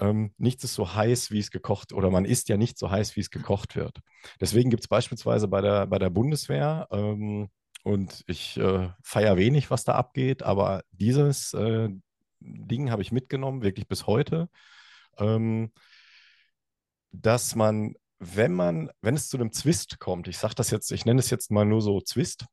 ähm, nichts ist so heiß, wie es gekocht, oder man isst ja nicht so heiß, wie es gekocht wird. Deswegen gibt es beispielsweise bei der, bei der Bundeswehr, ähm, und ich äh, feiere wenig, was da abgeht, aber dieses äh, Ding habe ich mitgenommen, wirklich bis heute, ähm, dass man wenn man, wenn es zu einem Zwist kommt, ich sage das jetzt, ich nenne es jetzt mal nur so Zwist,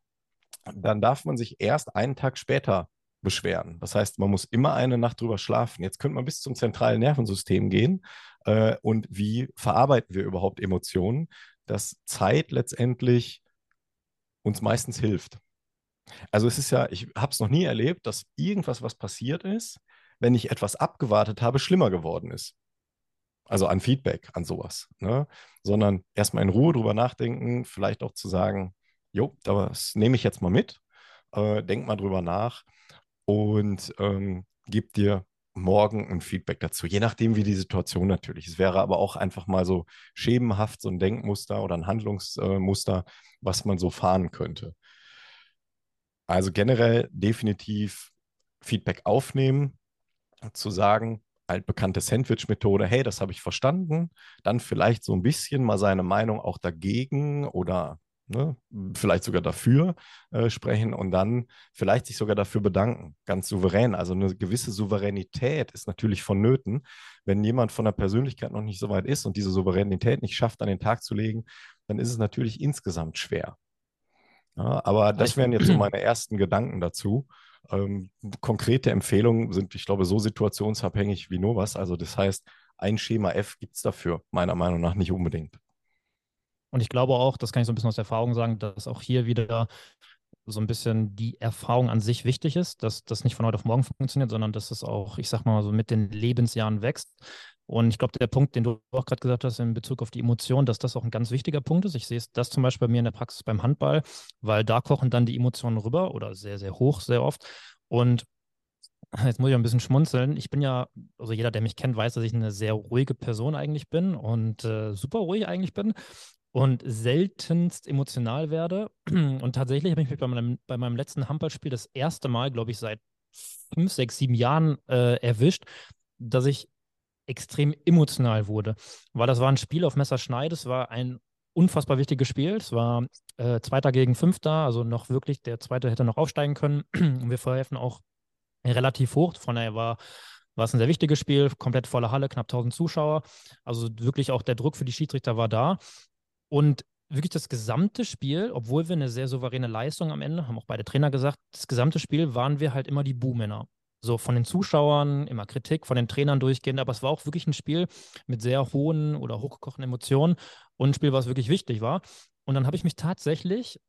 dann darf man sich erst einen Tag später beschweren. Das heißt, man muss immer eine Nacht drüber schlafen. Jetzt könnte man bis zum zentralen Nervensystem gehen. Äh, und wie verarbeiten wir überhaupt Emotionen? Dass Zeit letztendlich uns meistens hilft. Also es ist ja, ich habe es noch nie erlebt, dass irgendwas, was passiert ist, wenn ich etwas abgewartet habe, schlimmer geworden ist. Also an Feedback, an sowas. Ne? Sondern erstmal in Ruhe drüber nachdenken, vielleicht auch zu sagen, jo, das nehme ich jetzt mal mit, äh, denk mal drüber nach und ähm, gib dir morgen ein Feedback dazu, je nachdem, wie die Situation natürlich ist. Es wäre aber auch einfach mal so schemenhaft, so ein Denkmuster oder ein Handlungsmuster, was man so fahren könnte. Also generell definitiv Feedback aufnehmen, zu sagen, altbekannte Sandwich-Methode, hey, das habe ich verstanden, dann vielleicht so ein bisschen mal seine Meinung auch dagegen oder ne, vielleicht sogar dafür äh, sprechen und dann vielleicht sich sogar dafür bedanken, ganz souverän. Also eine gewisse Souveränität ist natürlich vonnöten. Wenn jemand von der Persönlichkeit noch nicht so weit ist und diese Souveränität nicht schafft, an den Tag zu legen, dann ist es natürlich insgesamt schwer. Ja, aber das wären jetzt so meine ersten Gedanken dazu. Ähm, konkrete Empfehlungen sind, ich glaube, so situationsabhängig wie nur was. Also das heißt, ein Schema F gibt es dafür, meiner Meinung nach nicht unbedingt. Und ich glaube auch, das kann ich so ein bisschen aus Erfahrung sagen, dass auch hier wieder so ein bisschen die Erfahrung an sich wichtig ist, dass das nicht von heute auf morgen funktioniert, sondern dass es auch, ich sag mal, so mit den Lebensjahren wächst. Und ich glaube, der Punkt, den du auch gerade gesagt hast in Bezug auf die Emotionen, dass das auch ein ganz wichtiger Punkt ist. Ich sehe das zum Beispiel bei mir in der Praxis beim Handball, weil da kochen dann die Emotionen rüber oder sehr, sehr hoch, sehr oft. Und jetzt muss ich ein bisschen schmunzeln. Ich bin ja, also jeder, der mich kennt, weiß, dass ich eine sehr ruhige Person eigentlich bin und äh, super ruhig eigentlich bin und seltenst emotional werde. Und tatsächlich habe ich mich bei meinem, bei meinem letzten Handballspiel das erste Mal, glaube ich, seit fünf, sechs, sieben Jahren äh, erwischt, dass ich extrem emotional wurde. Weil das war ein Spiel auf Messerschneid, es war ein unfassbar wichtiges Spiel. Es war äh, Zweiter gegen Fünfter, also noch wirklich, der Zweite hätte noch aufsteigen können. Und wir verhelfen auch relativ hoch. Von daher war, war es ein sehr wichtiges Spiel, komplett volle Halle, knapp 1000 Zuschauer. Also wirklich auch der Druck für die Schiedsrichter war da. Und wirklich das gesamte Spiel, obwohl wir eine sehr souveräne Leistung am Ende, haben auch beide Trainer gesagt, das gesamte Spiel waren wir halt immer die Buhmänner. So von den Zuschauern immer Kritik, von den Trainern durchgehend, aber es war auch wirklich ein Spiel mit sehr hohen oder hochgekochten Emotionen und ein Spiel, was wirklich wichtig war. Und dann habe ich mich tatsächlich,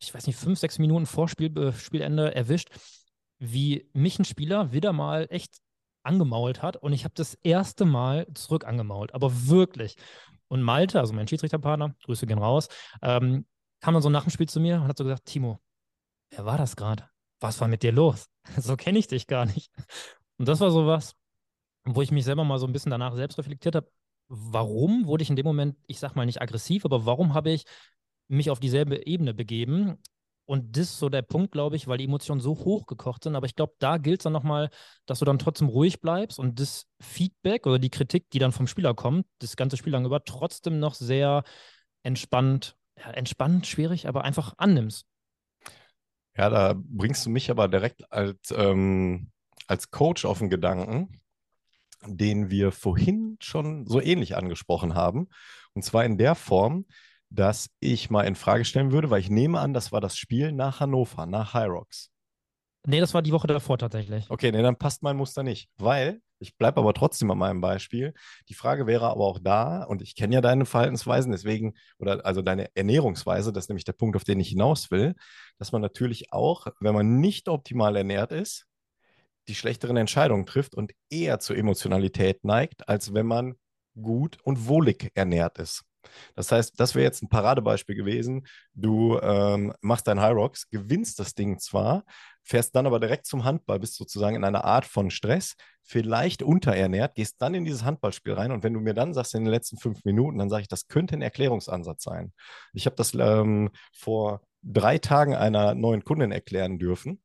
ich weiß nicht, fünf, sechs Minuten vor Spiel, äh, Spielende erwischt, wie mich ein Spieler wieder mal echt angemault hat und ich habe das erste Mal zurück angemault, aber wirklich. Und Malte, also mein Schiedsrichterpartner, Grüße gehen raus, ähm, kam dann so nach dem Spiel zu mir und hat so gesagt, Timo, wer war das gerade? Was war mit dir los? So kenne ich dich gar nicht. Und das war so was, wo ich mich selber mal so ein bisschen danach selbst reflektiert habe. Warum wurde ich in dem Moment, ich sag mal nicht aggressiv, aber warum habe ich mich auf dieselbe Ebene begeben? Und das ist so der Punkt, glaube ich, weil die Emotionen so hochgekocht sind. Aber ich glaube, da gilt es dann nochmal, dass du dann trotzdem ruhig bleibst und das Feedback oder die Kritik, die dann vom Spieler kommt, das ganze Spiel lang über, trotzdem noch sehr entspannt, ja, entspannt, schwierig, aber einfach annimmst. Ja, da bringst du mich aber direkt als, ähm, als Coach auf den Gedanken, den wir vorhin schon so ähnlich angesprochen haben. Und zwar in der Form, dass ich mal in Frage stellen würde, weil ich nehme an, das war das Spiel nach Hannover, nach High Rocks. Nee, das war die Woche davor tatsächlich. Okay, nee, dann passt mein Muster nicht, weil ich bleibe aber trotzdem an meinem Beispiel. Die Frage wäre aber auch da, und ich kenne ja deine Verhaltensweisen, deswegen, oder also deine Ernährungsweise, das ist nämlich der Punkt, auf den ich hinaus will, dass man natürlich auch, wenn man nicht optimal ernährt ist, die schlechteren Entscheidungen trifft und eher zur Emotionalität neigt, als wenn man gut und wohlig ernährt ist. Das heißt, das wäre jetzt ein Paradebeispiel gewesen. Du ähm, machst dein High Rocks, gewinnst das Ding zwar, fährst dann aber direkt zum Handball, bist sozusagen in einer Art von Stress, vielleicht unterernährt, gehst dann in dieses Handballspiel rein und wenn du mir dann sagst in den letzten fünf Minuten, dann sage ich, das könnte ein Erklärungsansatz sein. Ich habe das ähm, vor drei Tagen einer neuen Kundin erklären dürfen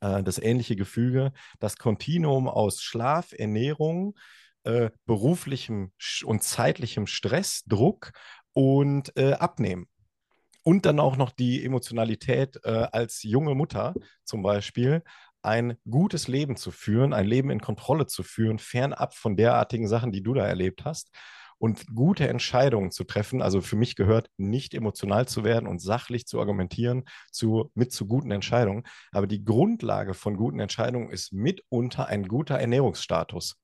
äh, das ähnliche Gefüge, das Kontinuum aus Schlaf, Ernährung, äh, beruflichem und zeitlichem Stress, Druck und äh, Abnehmen. Und dann auch noch die Emotionalität äh, als junge Mutter zum Beispiel, ein gutes Leben zu führen, ein Leben in Kontrolle zu führen, fernab von derartigen Sachen, die du da erlebt hast und gute Entscheidungen zu treffen. Also für mich gehört nicht emotional zu werden und sachlich zu argumentieren zu, mit zu guten Entscheidungen. Aber die Grundlage von guten Entscheidungen ist mitunter ein guter Ernährungsstatus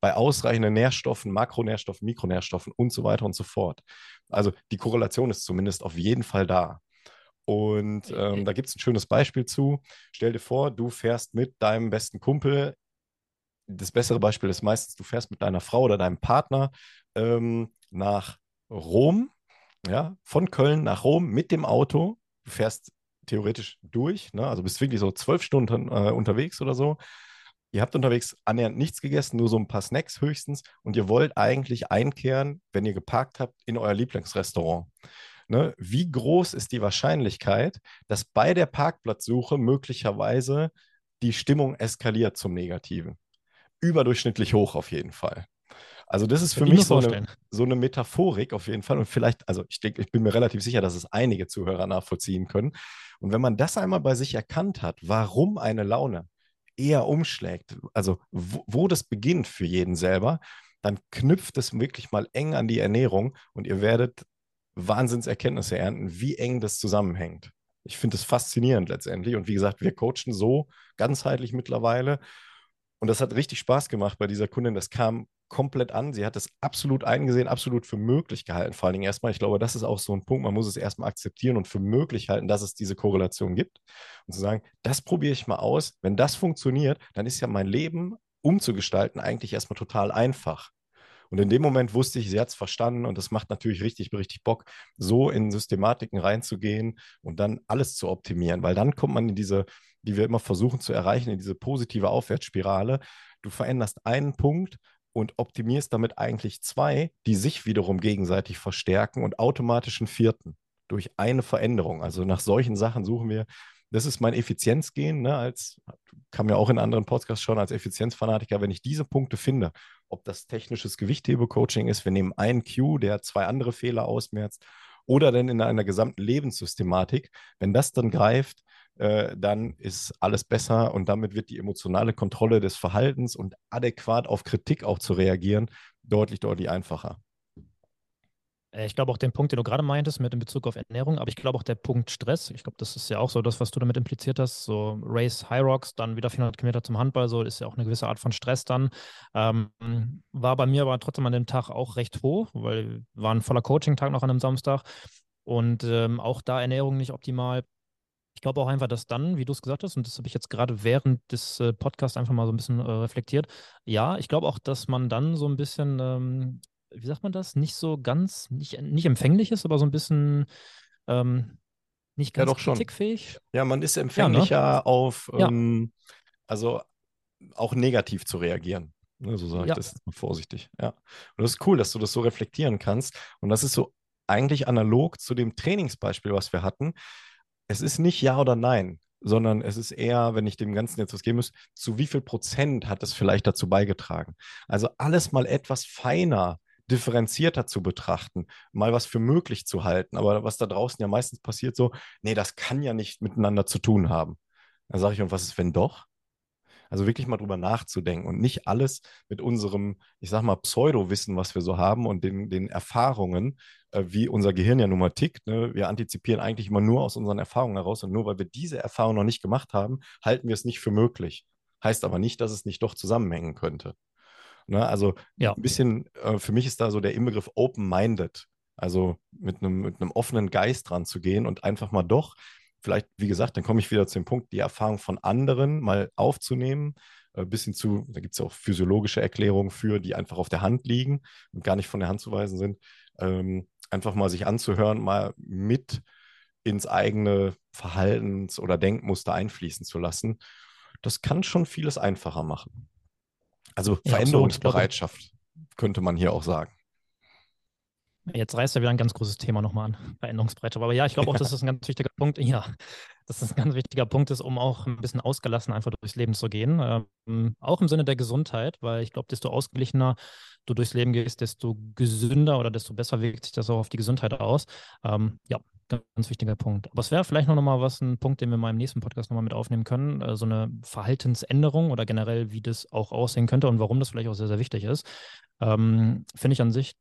bei ausreichenden Nährstoffen, Makronährstoffen, Mikronährstoffen und so weiter und so fort. Also die Korrelation ist zumindest auf jeden Fall da. Und ähm, da gibt es ein schönes Beispiel zu. Stell dir vor, du fährst mit deinem besten Kumpel. Das bessere Beispiel ist meistens, du fährst mit deiner Frau oder deinem Partner ähm, nach Rom, ja, von Köln nach Rom mit dem Auto. Du fährst theoretisch durch, ne? also bist wirklich so zwölf Stunden äh, unterwegs oder so ihr habt unterwegs annähernd nichts gegessen, nur so ein paar Snacks höchstens und ihr wollt eigentlich einkehren, wenn ihr geparkt habt, in euer Lieblingsrestaurant. Ne? Wie groß ist die Wahrscheinlichkeit, dass bei der Parkplatzsuche möglicherweise die Stimmung eskaliert zum Negativen? Überdurchschnittlich hoch auf jeden Fall. Also das ist für mich so eine, so eine, Metaphorik auf jeden Fall und vielleicht, also ich denke, ich bin mir relativ sicher, dass es einige Zuhörer nachvollziehen können. Und wenn man das einmal bei sich erkannt hat, warum eine Laune eher umschlägt, also wo, wo das beginnt für jeden selber, dann knüpft es wirklich mal eng an die Ernährung und ihr werdet Wahnsinnserkenntnisse ernten, wie eng das zusammenhängt. Ich finde es faszinierend letztendlich. Und wie gesagt, wir coachen so ganzheitlich mittlerweile. Und das hat richtig Spaß gemacht bei dieser Kundin. Das kam komplett an. Sie hat es absolut eingesehen, absolut für möglich gehalten. Vor allen Dingen erstmal, ich glaube, das ist auch so ein Punkt, man muss es erstmal akzeptieren und für möglich halten, dass es diese Korrelation gibt. Und zu sagen, das probiere ich mal aus. Wenn das funktioniert, dann ist ja mein Leben umzugestalten eigentlich erstmal total einfach. Und in dem Moment wusste ich, sie hat es verstanden und das macht natürlich richtig, richtig Bock, so in Systematiken reinzugehen und dann alles zu optimieren, weil dann kommt man in diese, die wir immer versuchen zu erreichen, in diese positive Aufwärtsspirale. Du veränderst einen Punkt und optimierst damit eigentlich zwei, die sich wiederum gegenseitig verstärken und automatisch einen vierten durch eine Veränderung. Also nach solchen Sachen suchen wir. Das ist mein Effizienzgehen, ne, als kam ja auch in anderen Podcasts schon als Effizienzfanatiker, wenn ich diese Punkte finde, ob das technisches Gewichthebecoaching ist, wir nehmen einen Cue, der zwei andere Fehler ausmerzt, oder denn in einer gesamten Lebenssystematik, wenn das dann greift, äh, dann ist alles besser und damit wird die emotionale Kontrolle des Verhaltens und adäquat auf Kritik auch zu reagieren deutlich, deutlich einfacher. Äh, ich glaube auch den Punkt, den du gerade meintest, mit in Bezug auf Ernährung, aber ich glaube auch der Punkt Stress, ich glaube, das ist ja auch so das, was du damit impliziert hast, so Race High Rocks, dann wieder 400 Kilometer zum Handball, so ist ja auch eine gewisse Art von Stress dann. Ähm, war bei mir aber trotzdem an dem Tag auch recht hoch, weil war ein voller Coaching-Tag noch an einem Samstag und ähm, auch da Ernährung nicht optimal. Ich glaube auch einfach, dass dann, wie du es gesagt hast, und das habe ich jetzt gerade während des äh, Podcasts einfach mal so ein bisschen äh, reflektiert, ja, ich glaube auch, dass man dann so ein bisschen ähm, wie sagt man das, nicht so ganz, nicht, nicht empfänglich ist, aber so ein bisschen ähm, nicht ganz ja, doch kritikfähig. Schon. Ja, man ist empfänglicher ja, ne? auf, ähm, ja. also auch negativ zu reagieren. Ne, so sage ich das mal vorsichtig. Ja. Und das ist cool, dass du das so reflektieren kannst. Und das ist so eigentlich analog zu dem Trainingsbeispiel, was wir hatten. Es ist nicht Ja oder Nein, sondern es ist eher, wenn ich dem Ganzen jetzt was geben muss, zu wie viel Prozent hat es vielleicht dazu beigetragen? Also alles mal etwas feiner differenzierter zu betrachten, mal was für möglich zu halten. Aber was da draußen ja meistens passiert, so, nee, das kann ja nicht miteinander zu tun haben. Dann sage ich, und was ist, wenn doch? Also wirklich mal drüber nachzudenken und nicht alles mit unserem, ich sag mal, Pseudo-Wissen, was wir so haben und den, den Erfahrungen, äh, wie unser Gehirn ja nun mal tickt. Ne? Wir antizipieren eigentlich immer nur aus unseren Erfahrungen heraus und nur weil wir diese Erfahrung noch nicht gemacht haben, halten wir es nicht für möglich. Heißt aber nicht, dass es nicht doch zusammenhängen könnte. Ne? Also ja. ein bisschen, äh, für mich ist da so der Inbegriff open-minded. Also mit einem, mit einem offenen Geist dran zu gehen und einfach mal doch, vielleicht, wie gesagt, dann komme ich wieder zu dem Punkt, die Erfahrung von anderen mal aufzunehmen, äh, bis hin zu, da gibt es ja auch physiologische Erklärungen für, die einfach auf der Hand liegen und gar nicht von der Hand zu weisen sind. Ähm, einfach mal sich anzuhören, mal mit ins eigene Verhaltens- oder Denkmuster einfließen zu lassen. Das kann schon vieles einfacher machen. Also ja, Veränderungsbereitschaft könnte man hier auch sagen. Jetzt reißt er wieder ein ganz großes Thema nochmal an, Veränderungsbereitschaft. Aber ja, ich glaube auch, dass das ein ganz wichtiger Punkt, ja, dass das ein ganz wichtiger Punkt ist, um auch ein bisschen ausgelassen einfach durchs Leben zu gehen. Ähm, auch im Sinne der Gesundheit, weil ich glaube, desto ausgeglichener du durchs Leben gehst, desto gesünder oder desto besser wirkt sich das auch auf die Gesundheit aus. Ähm, ja, Ganz wichtiger Punkt. Aber es wäre vielleicht noch mal was, ein Punkt, den wir mal im nächsten Podcast nochmal mit aufnehmen können. Äh, so eine Verhaltensänderung oder generell, wie das auch aussehen könnte und warum das vielleicht auch sehr, sehr wichtig ist. Ähm, Finde ich an sich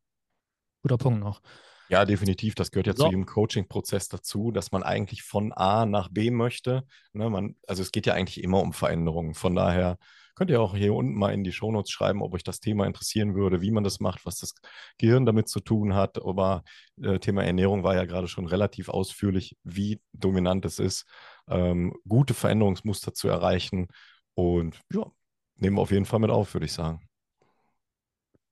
guter Punkt noch. Ja, definitiv. Das gehört ja so. zu jedem Coaching-Prozess dazu, dass man eigentlich von A nach B möchte. Ne, man, also es geht ja eigentlich immer um Veränderungen. Von daher Könnt ihr auch hier unten mal in die Shownotes schreiben, ob euch das Thema interessieren würde, wie man das macht, was das Gehirn damit zu tun hat. Aber äh, Thema Ernährung war ja gerade schon relativ ausführlich, wie dominant es ist, ähm, gute Veränderungsmuster zu erreichen. Und ja, nehmen wir auf jeden Fall mit auf, würde ich sagen.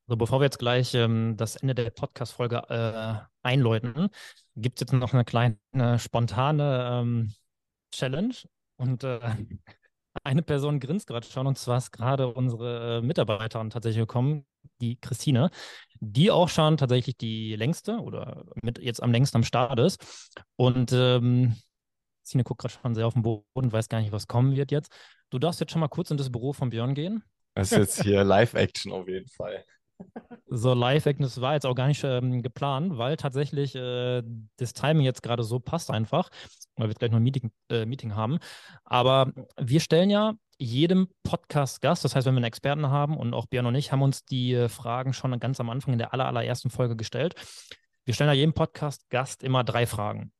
So, bevor wir jetzt gleich ähm, das Ende der Podcast-Folge äh, einläuten, gibt es jetzt noch eine kleine spontane ähm, Challenge. Und äh, eine Person grinst gerade schon und zwar ist gerade unsere äh, Mitarbeiterin tatsächlich gekommen, die Christine, die auch schon tatsächlich die längste oder mit jetzt am längsten am Start ist. Und ähm, Christine guckt gerade schon sehr auf den Boden, weiß gar nicht, was kommen wird jetzt. Du darfst jetzt schon mal kurz in das Büro von Björn gehen. Das ist jetzt hier Live-Action auf jeden Fall. So, Live-Action, das war jetzt auch gar nicht ähm, geplant, weil tatsächlich äh, das Timing jetzt gerade so passt einfach, weil wir gleich noch ein Meeting, äh, Meeting haben. Aber wir stellen ja jedem Podcast-Gast, das heißt, wenn wir einen Experten haben und auch Björn und ich haben uns die äh, Fragen schon ganz am Anfang in der aller, allerersten Folge gestellt. Wir stellen ja jedem Podcast-Gast immer drei Fragen.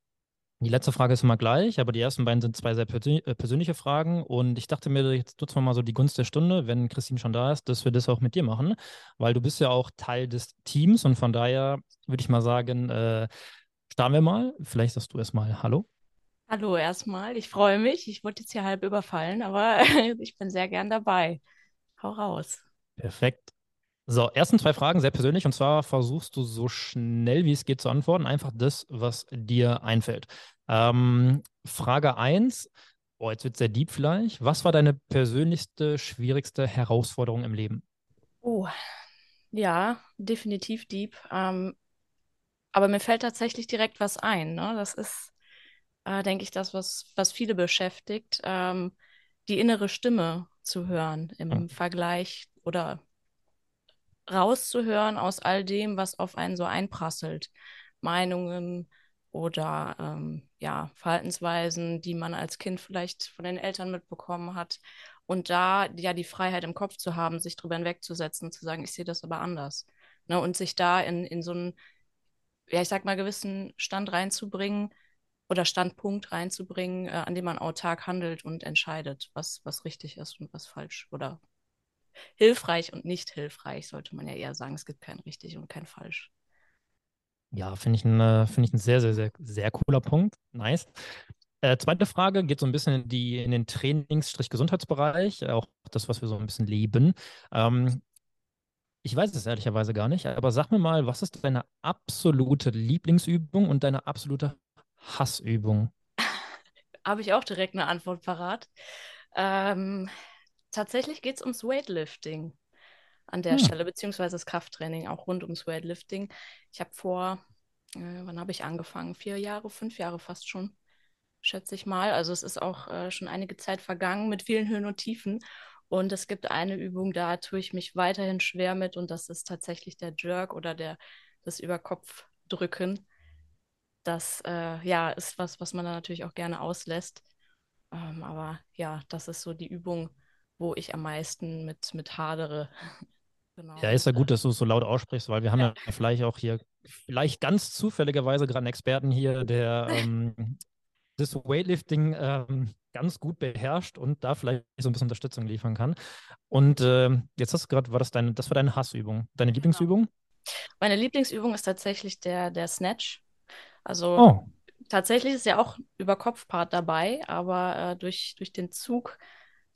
Die letzte Frage ist immer gleich, aber die ersten beiden sind zwei sehr äh, persönliche Fragen. Und ich dachte mir, jetzt nutzen wir mal so die Gunst der Stunde, wenn Christine schon da ist, dass wir das auch mit dir machen, weil du bist ja auch Teil des Teams und von daher würde ich mal sagen, äh, starten wir mal. Vielleicht sagst du erstmal Hallo. Hallo erstmal, ich freue mich. Ich wurde jetzt hier halb überfallen, aber ich bin sehr gern dabei. Hau raus. Perfekt. So, ersten zwei Fragen sehr persönlich und zwar versuchst du so schnell wie es geht zu antworten, einfach das, was dir einfällt. Ähm, Frage 1, oh, jetzt wird es sehr deep vielleicht. Was war deine persönlichste, schwierigste Herausforderung im Leben? Oh, ja, definitiv deep. Ähm, aber mir fällt tatsächlich direkt was ein. Ne? Das ist, äh, denke ich, das, was, was viele beschäftigt, ähm, die innere Stimme zu hören im mhm. Vergleich oder rauszuhören aus all dem, was auf einen so einprasselt. Meinungen oder ähm, ja, Verhaltensweisen, die man als Kind vielleicht von den Eltern mitbekommen hat. Und da ja die Freiheit im Kopf zu haben, sich drüber hinwegzusetzen, zu sagen, ich sehe das aber anders. Ne? Und sich da in, in so einen, ja, ich sag mal, gewissen Stand reinzubringen oder Standpunkt reinzubringen, äh, an dem man autark handelt und entscheidet, was, was richtig ist und was falsch oder hilfreich und nicht hilfreich, sollte man ja eher sagen. Es gibt kein richtig und kein falsch. Ja, finde ich, ein, äh, find ich ein sehr, sehr, sehr, sehr cooler Punkt. Nice. Äh, zweite Frage geht so ein bisschen in, die, in den Trainings-Gesundheitsbereich, auch das, was wir so ein bisschen leben. Ähm, ich weiß es ehrlicherweise gar nicht, aber sag mir mal, was ist deine absolute Lieblingsübung und deine absolute Hassübung? Habe ich auch direkt eine Antwort parat. Ähm, tatsächlich geht es ums Weightlifting an der hm. Stelle, beziehungsweise das Krafttraining, auch rund ums Weightlifting. Ich habe vor, äh, wann habe ich angefangen? Vier Jahre, fünf Jahre fast schon, schätze ich mal. Also es ist auch äh, schon einige Zeit vergangen mit vielen Höhen und Tiefen. Und es gibt eine Übung, da tue ich mich weiterhin schwer mit und das ist tatsächlich der Jerk oder der, das Überkopfdrücken. Das äh, ja, ist was, was man da natürlich auch gerne auslässt. Ähm, aber ja, das ist so die Übung, wo ich am meisten mit, mit hadere. genau. Ja, ist ja gut, dass du es so laut aussprichst, weil wir haben ja, ja vielleicht auch hier, vielleicht ganz zufälligerweise gerade einen Experten hier, der ähm, das Weightlifting ähm, ganz gut beherrscht und da vielleicht so ein bisschen Unterstützung liefern kann. Und äh, jetzt hast du gerade, war das deine, das war deine Hassübung, deine genau. Lieblingsübung? Meine Lieblingsübung ist tatsächlich der, der Snatch. Also oh. tatsächlich ist ja auch über Kopfpart dabei, aber äh, durch, durch den Zug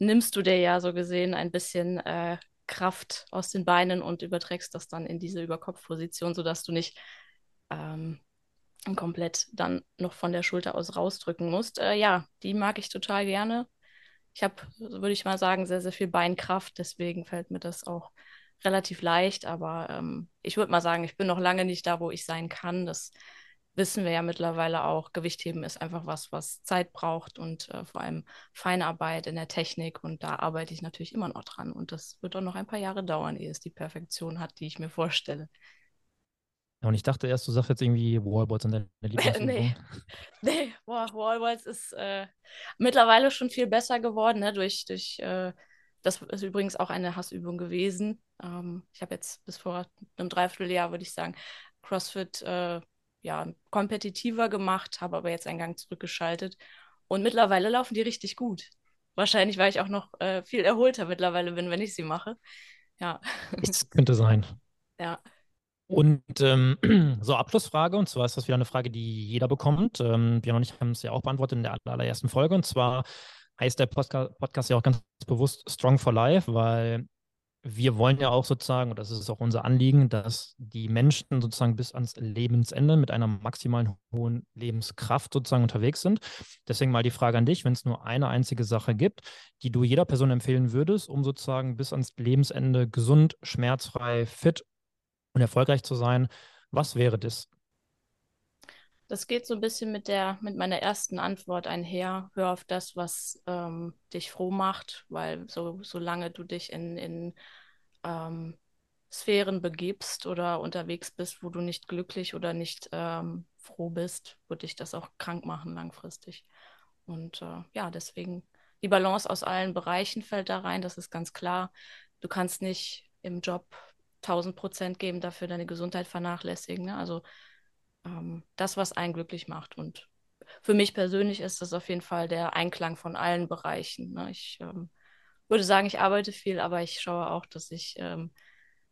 nimmst du dir ja so gesehen ein bisschen äh, Kraft aus den Beinen und überträgst das dann in diese Überkopfposition, sodass du nicht ähm, komplett dann noch von der Schulter aus rausdrücken musst. Äh, ja, die mag ich total gerne. Ich habe, würde ich mal sagen, sehr, sehr viel Beinkraft, deswegen fällt mir das auch relativ leicht, aber ähm, ich würde mal sagen, ich bin noch lange nicht da, wo ich sein kann. Das wissen wir ja mittlerweile auch, Gewichtheben ist einfach was, was Zeit braucht und äh, vor allem Feinarbeit in der Technik. Und da arbeite ich natürlich immer noch dran. Und das wird auch noch ein paar Jahre dauern, ehe es die Perfektion hat, die ich mir vorstelle. Ja, und ich dachte erst, du sagst jetzt irgendwie, Wallballs sind deine Lieblingsübung. nee, nee boah, Wallballs ist äh, mittlerweile schon viel besser geworden, ne? durch, durch äh, das ist übrigens auch eine Hassübung gewesen. Ähm, ich habe jetzt bis vor einem Dreivierteljahr, würde ich sagen, CrossFit äh, ja, kompetitiver gemacht, habe aber jetzt einen Gang zurückgeschaltet. Und mittlerweile laufen die richtig gut. Wahrscheinlich, weil ich auch noch äh, viel erholter mittlerweile bin, wenn ich sie mache. Ja. Das könnte sein. Ja. Und ähm, so Abschlussfrage, und zwar ist das wieder eine Frage, die jeder bekommt. Ähm, Björn und ich haben es ja auch beantwortet in der allerersten Folge. Und zwar heißt der Podcast ja auch ganz bewusst Strong for Life, weil wir wollen ja auch sozusagen, und das ist auch unser Anliegen, dass die Menschen sozusagen bis ans Lebensende mit einer maximalen hohen Lebenskraft sozusagen unterwegs sind. Deswegen mal die Frage an dich, wenn es nur eine einzige Sache gibt, die du jeder Person empfehlen würdest, um sozusagen bis ans Lebensende gesund, schmerzfrei, fit und erfolgreich zu sein, was wäre das? Das geht so ein bisschen mit der, mit meiner ersten Antwort einher. Hör auf das, was ähm, dich froh macht, weil so, solange du dich in, in ähm, Sphären begibst oder unterwegs bist, wo du nicht glücklich oder nicht ähm, froh bist, wird dich das auch krank machen langfristig. Und äh, ja, deswegen die Balance aus allen Bereichen fällt da rein, das ist ganz klar. Du kannst nicht im Job 1000 Prozent geben, dafür deine Gesundheit vernachlässigen. Ne? Also ähm, das, was einen glücklich macht. Und für mich persönlich ist das auf jeden Fall der Einklang von allen Bereichen. Ne? Ich ähm, würde sagen, ich arbeite viel, aber ich schaue auch, dass ich ähm,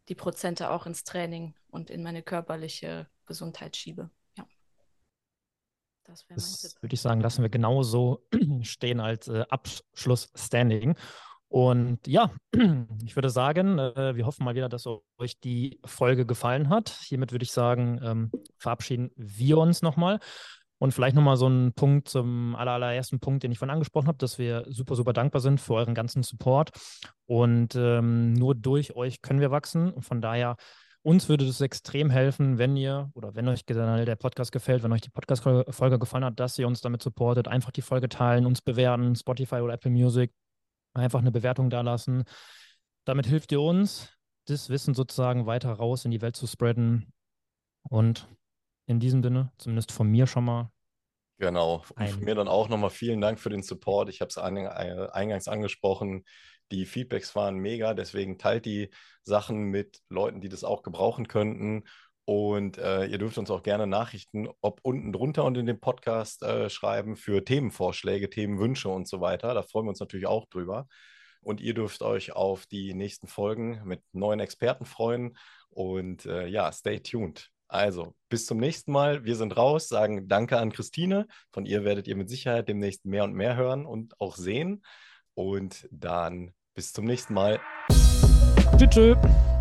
die Prozente auch ins Training und in meine körperliche Gesundheit schiebe. Ja. Das, das würde ich sagen, lassen wir genauso stehen als äh, Abschluss-Standing. Und ja, ich würde sagen, äh, wir hoffen mal wieder, dass euch die Folge gefallen hat. Hiermit würde ich sagen, ähm, verabschieden wir uns nochmal. Und vielleicht nochmal so ein Punkt zum allerersten Punkt, den ich vorhin angesprochen habe, dass wir super, super dankbar sind für euren ganzen Support. Und ähm, nur durch euch können wir wachsen. Und von daher, uns würde es extrem helfen, wenn ihr oder wenn euch generell der Podcast gefällt, wenn euch die Podcast-Folge gefallen hat, dass ihr uns damit supportet. Einfach die Folge teilen, uns bewerten, Spotify oder Apple Music. Einfach eine Bewertung da lassen. Damit hilft ihr uns, das Wissen sozusagen weiter raus in die Welt zu spreaden. Und in diesem Sinne, zumindest von mir schon mal. Genau. Und von mir dann auch nochmal vielen Dank für den Support. Ich habe es äh, eingangs angesprochen. Die Feedbacks waren mega, deswegen teilt die Sachen mit Leuten, die das auch gebrauchen könnten. Und äh, ihr dürft uns auch gerne Nachrichten, ob unten drunter und in dem Podcast äh, schreiben für Themenvorschläge, Themenwünsche und so weiter. Da freuen wir uns natürlich auch drüber. Und ihr dürft euch auf die nächsten Folgen mit neuen Experten freuen. Und äh, ja, stay tuned. Also, bis zum nächsten Mal. Wir sind raus, sagen Danke an Christine. Von ihr werdet ihr mit Sicherheit demnächst mehr und mehr hören und auch sehen. Und dann bis zum nächsten Mal. Tschüss. tschüss.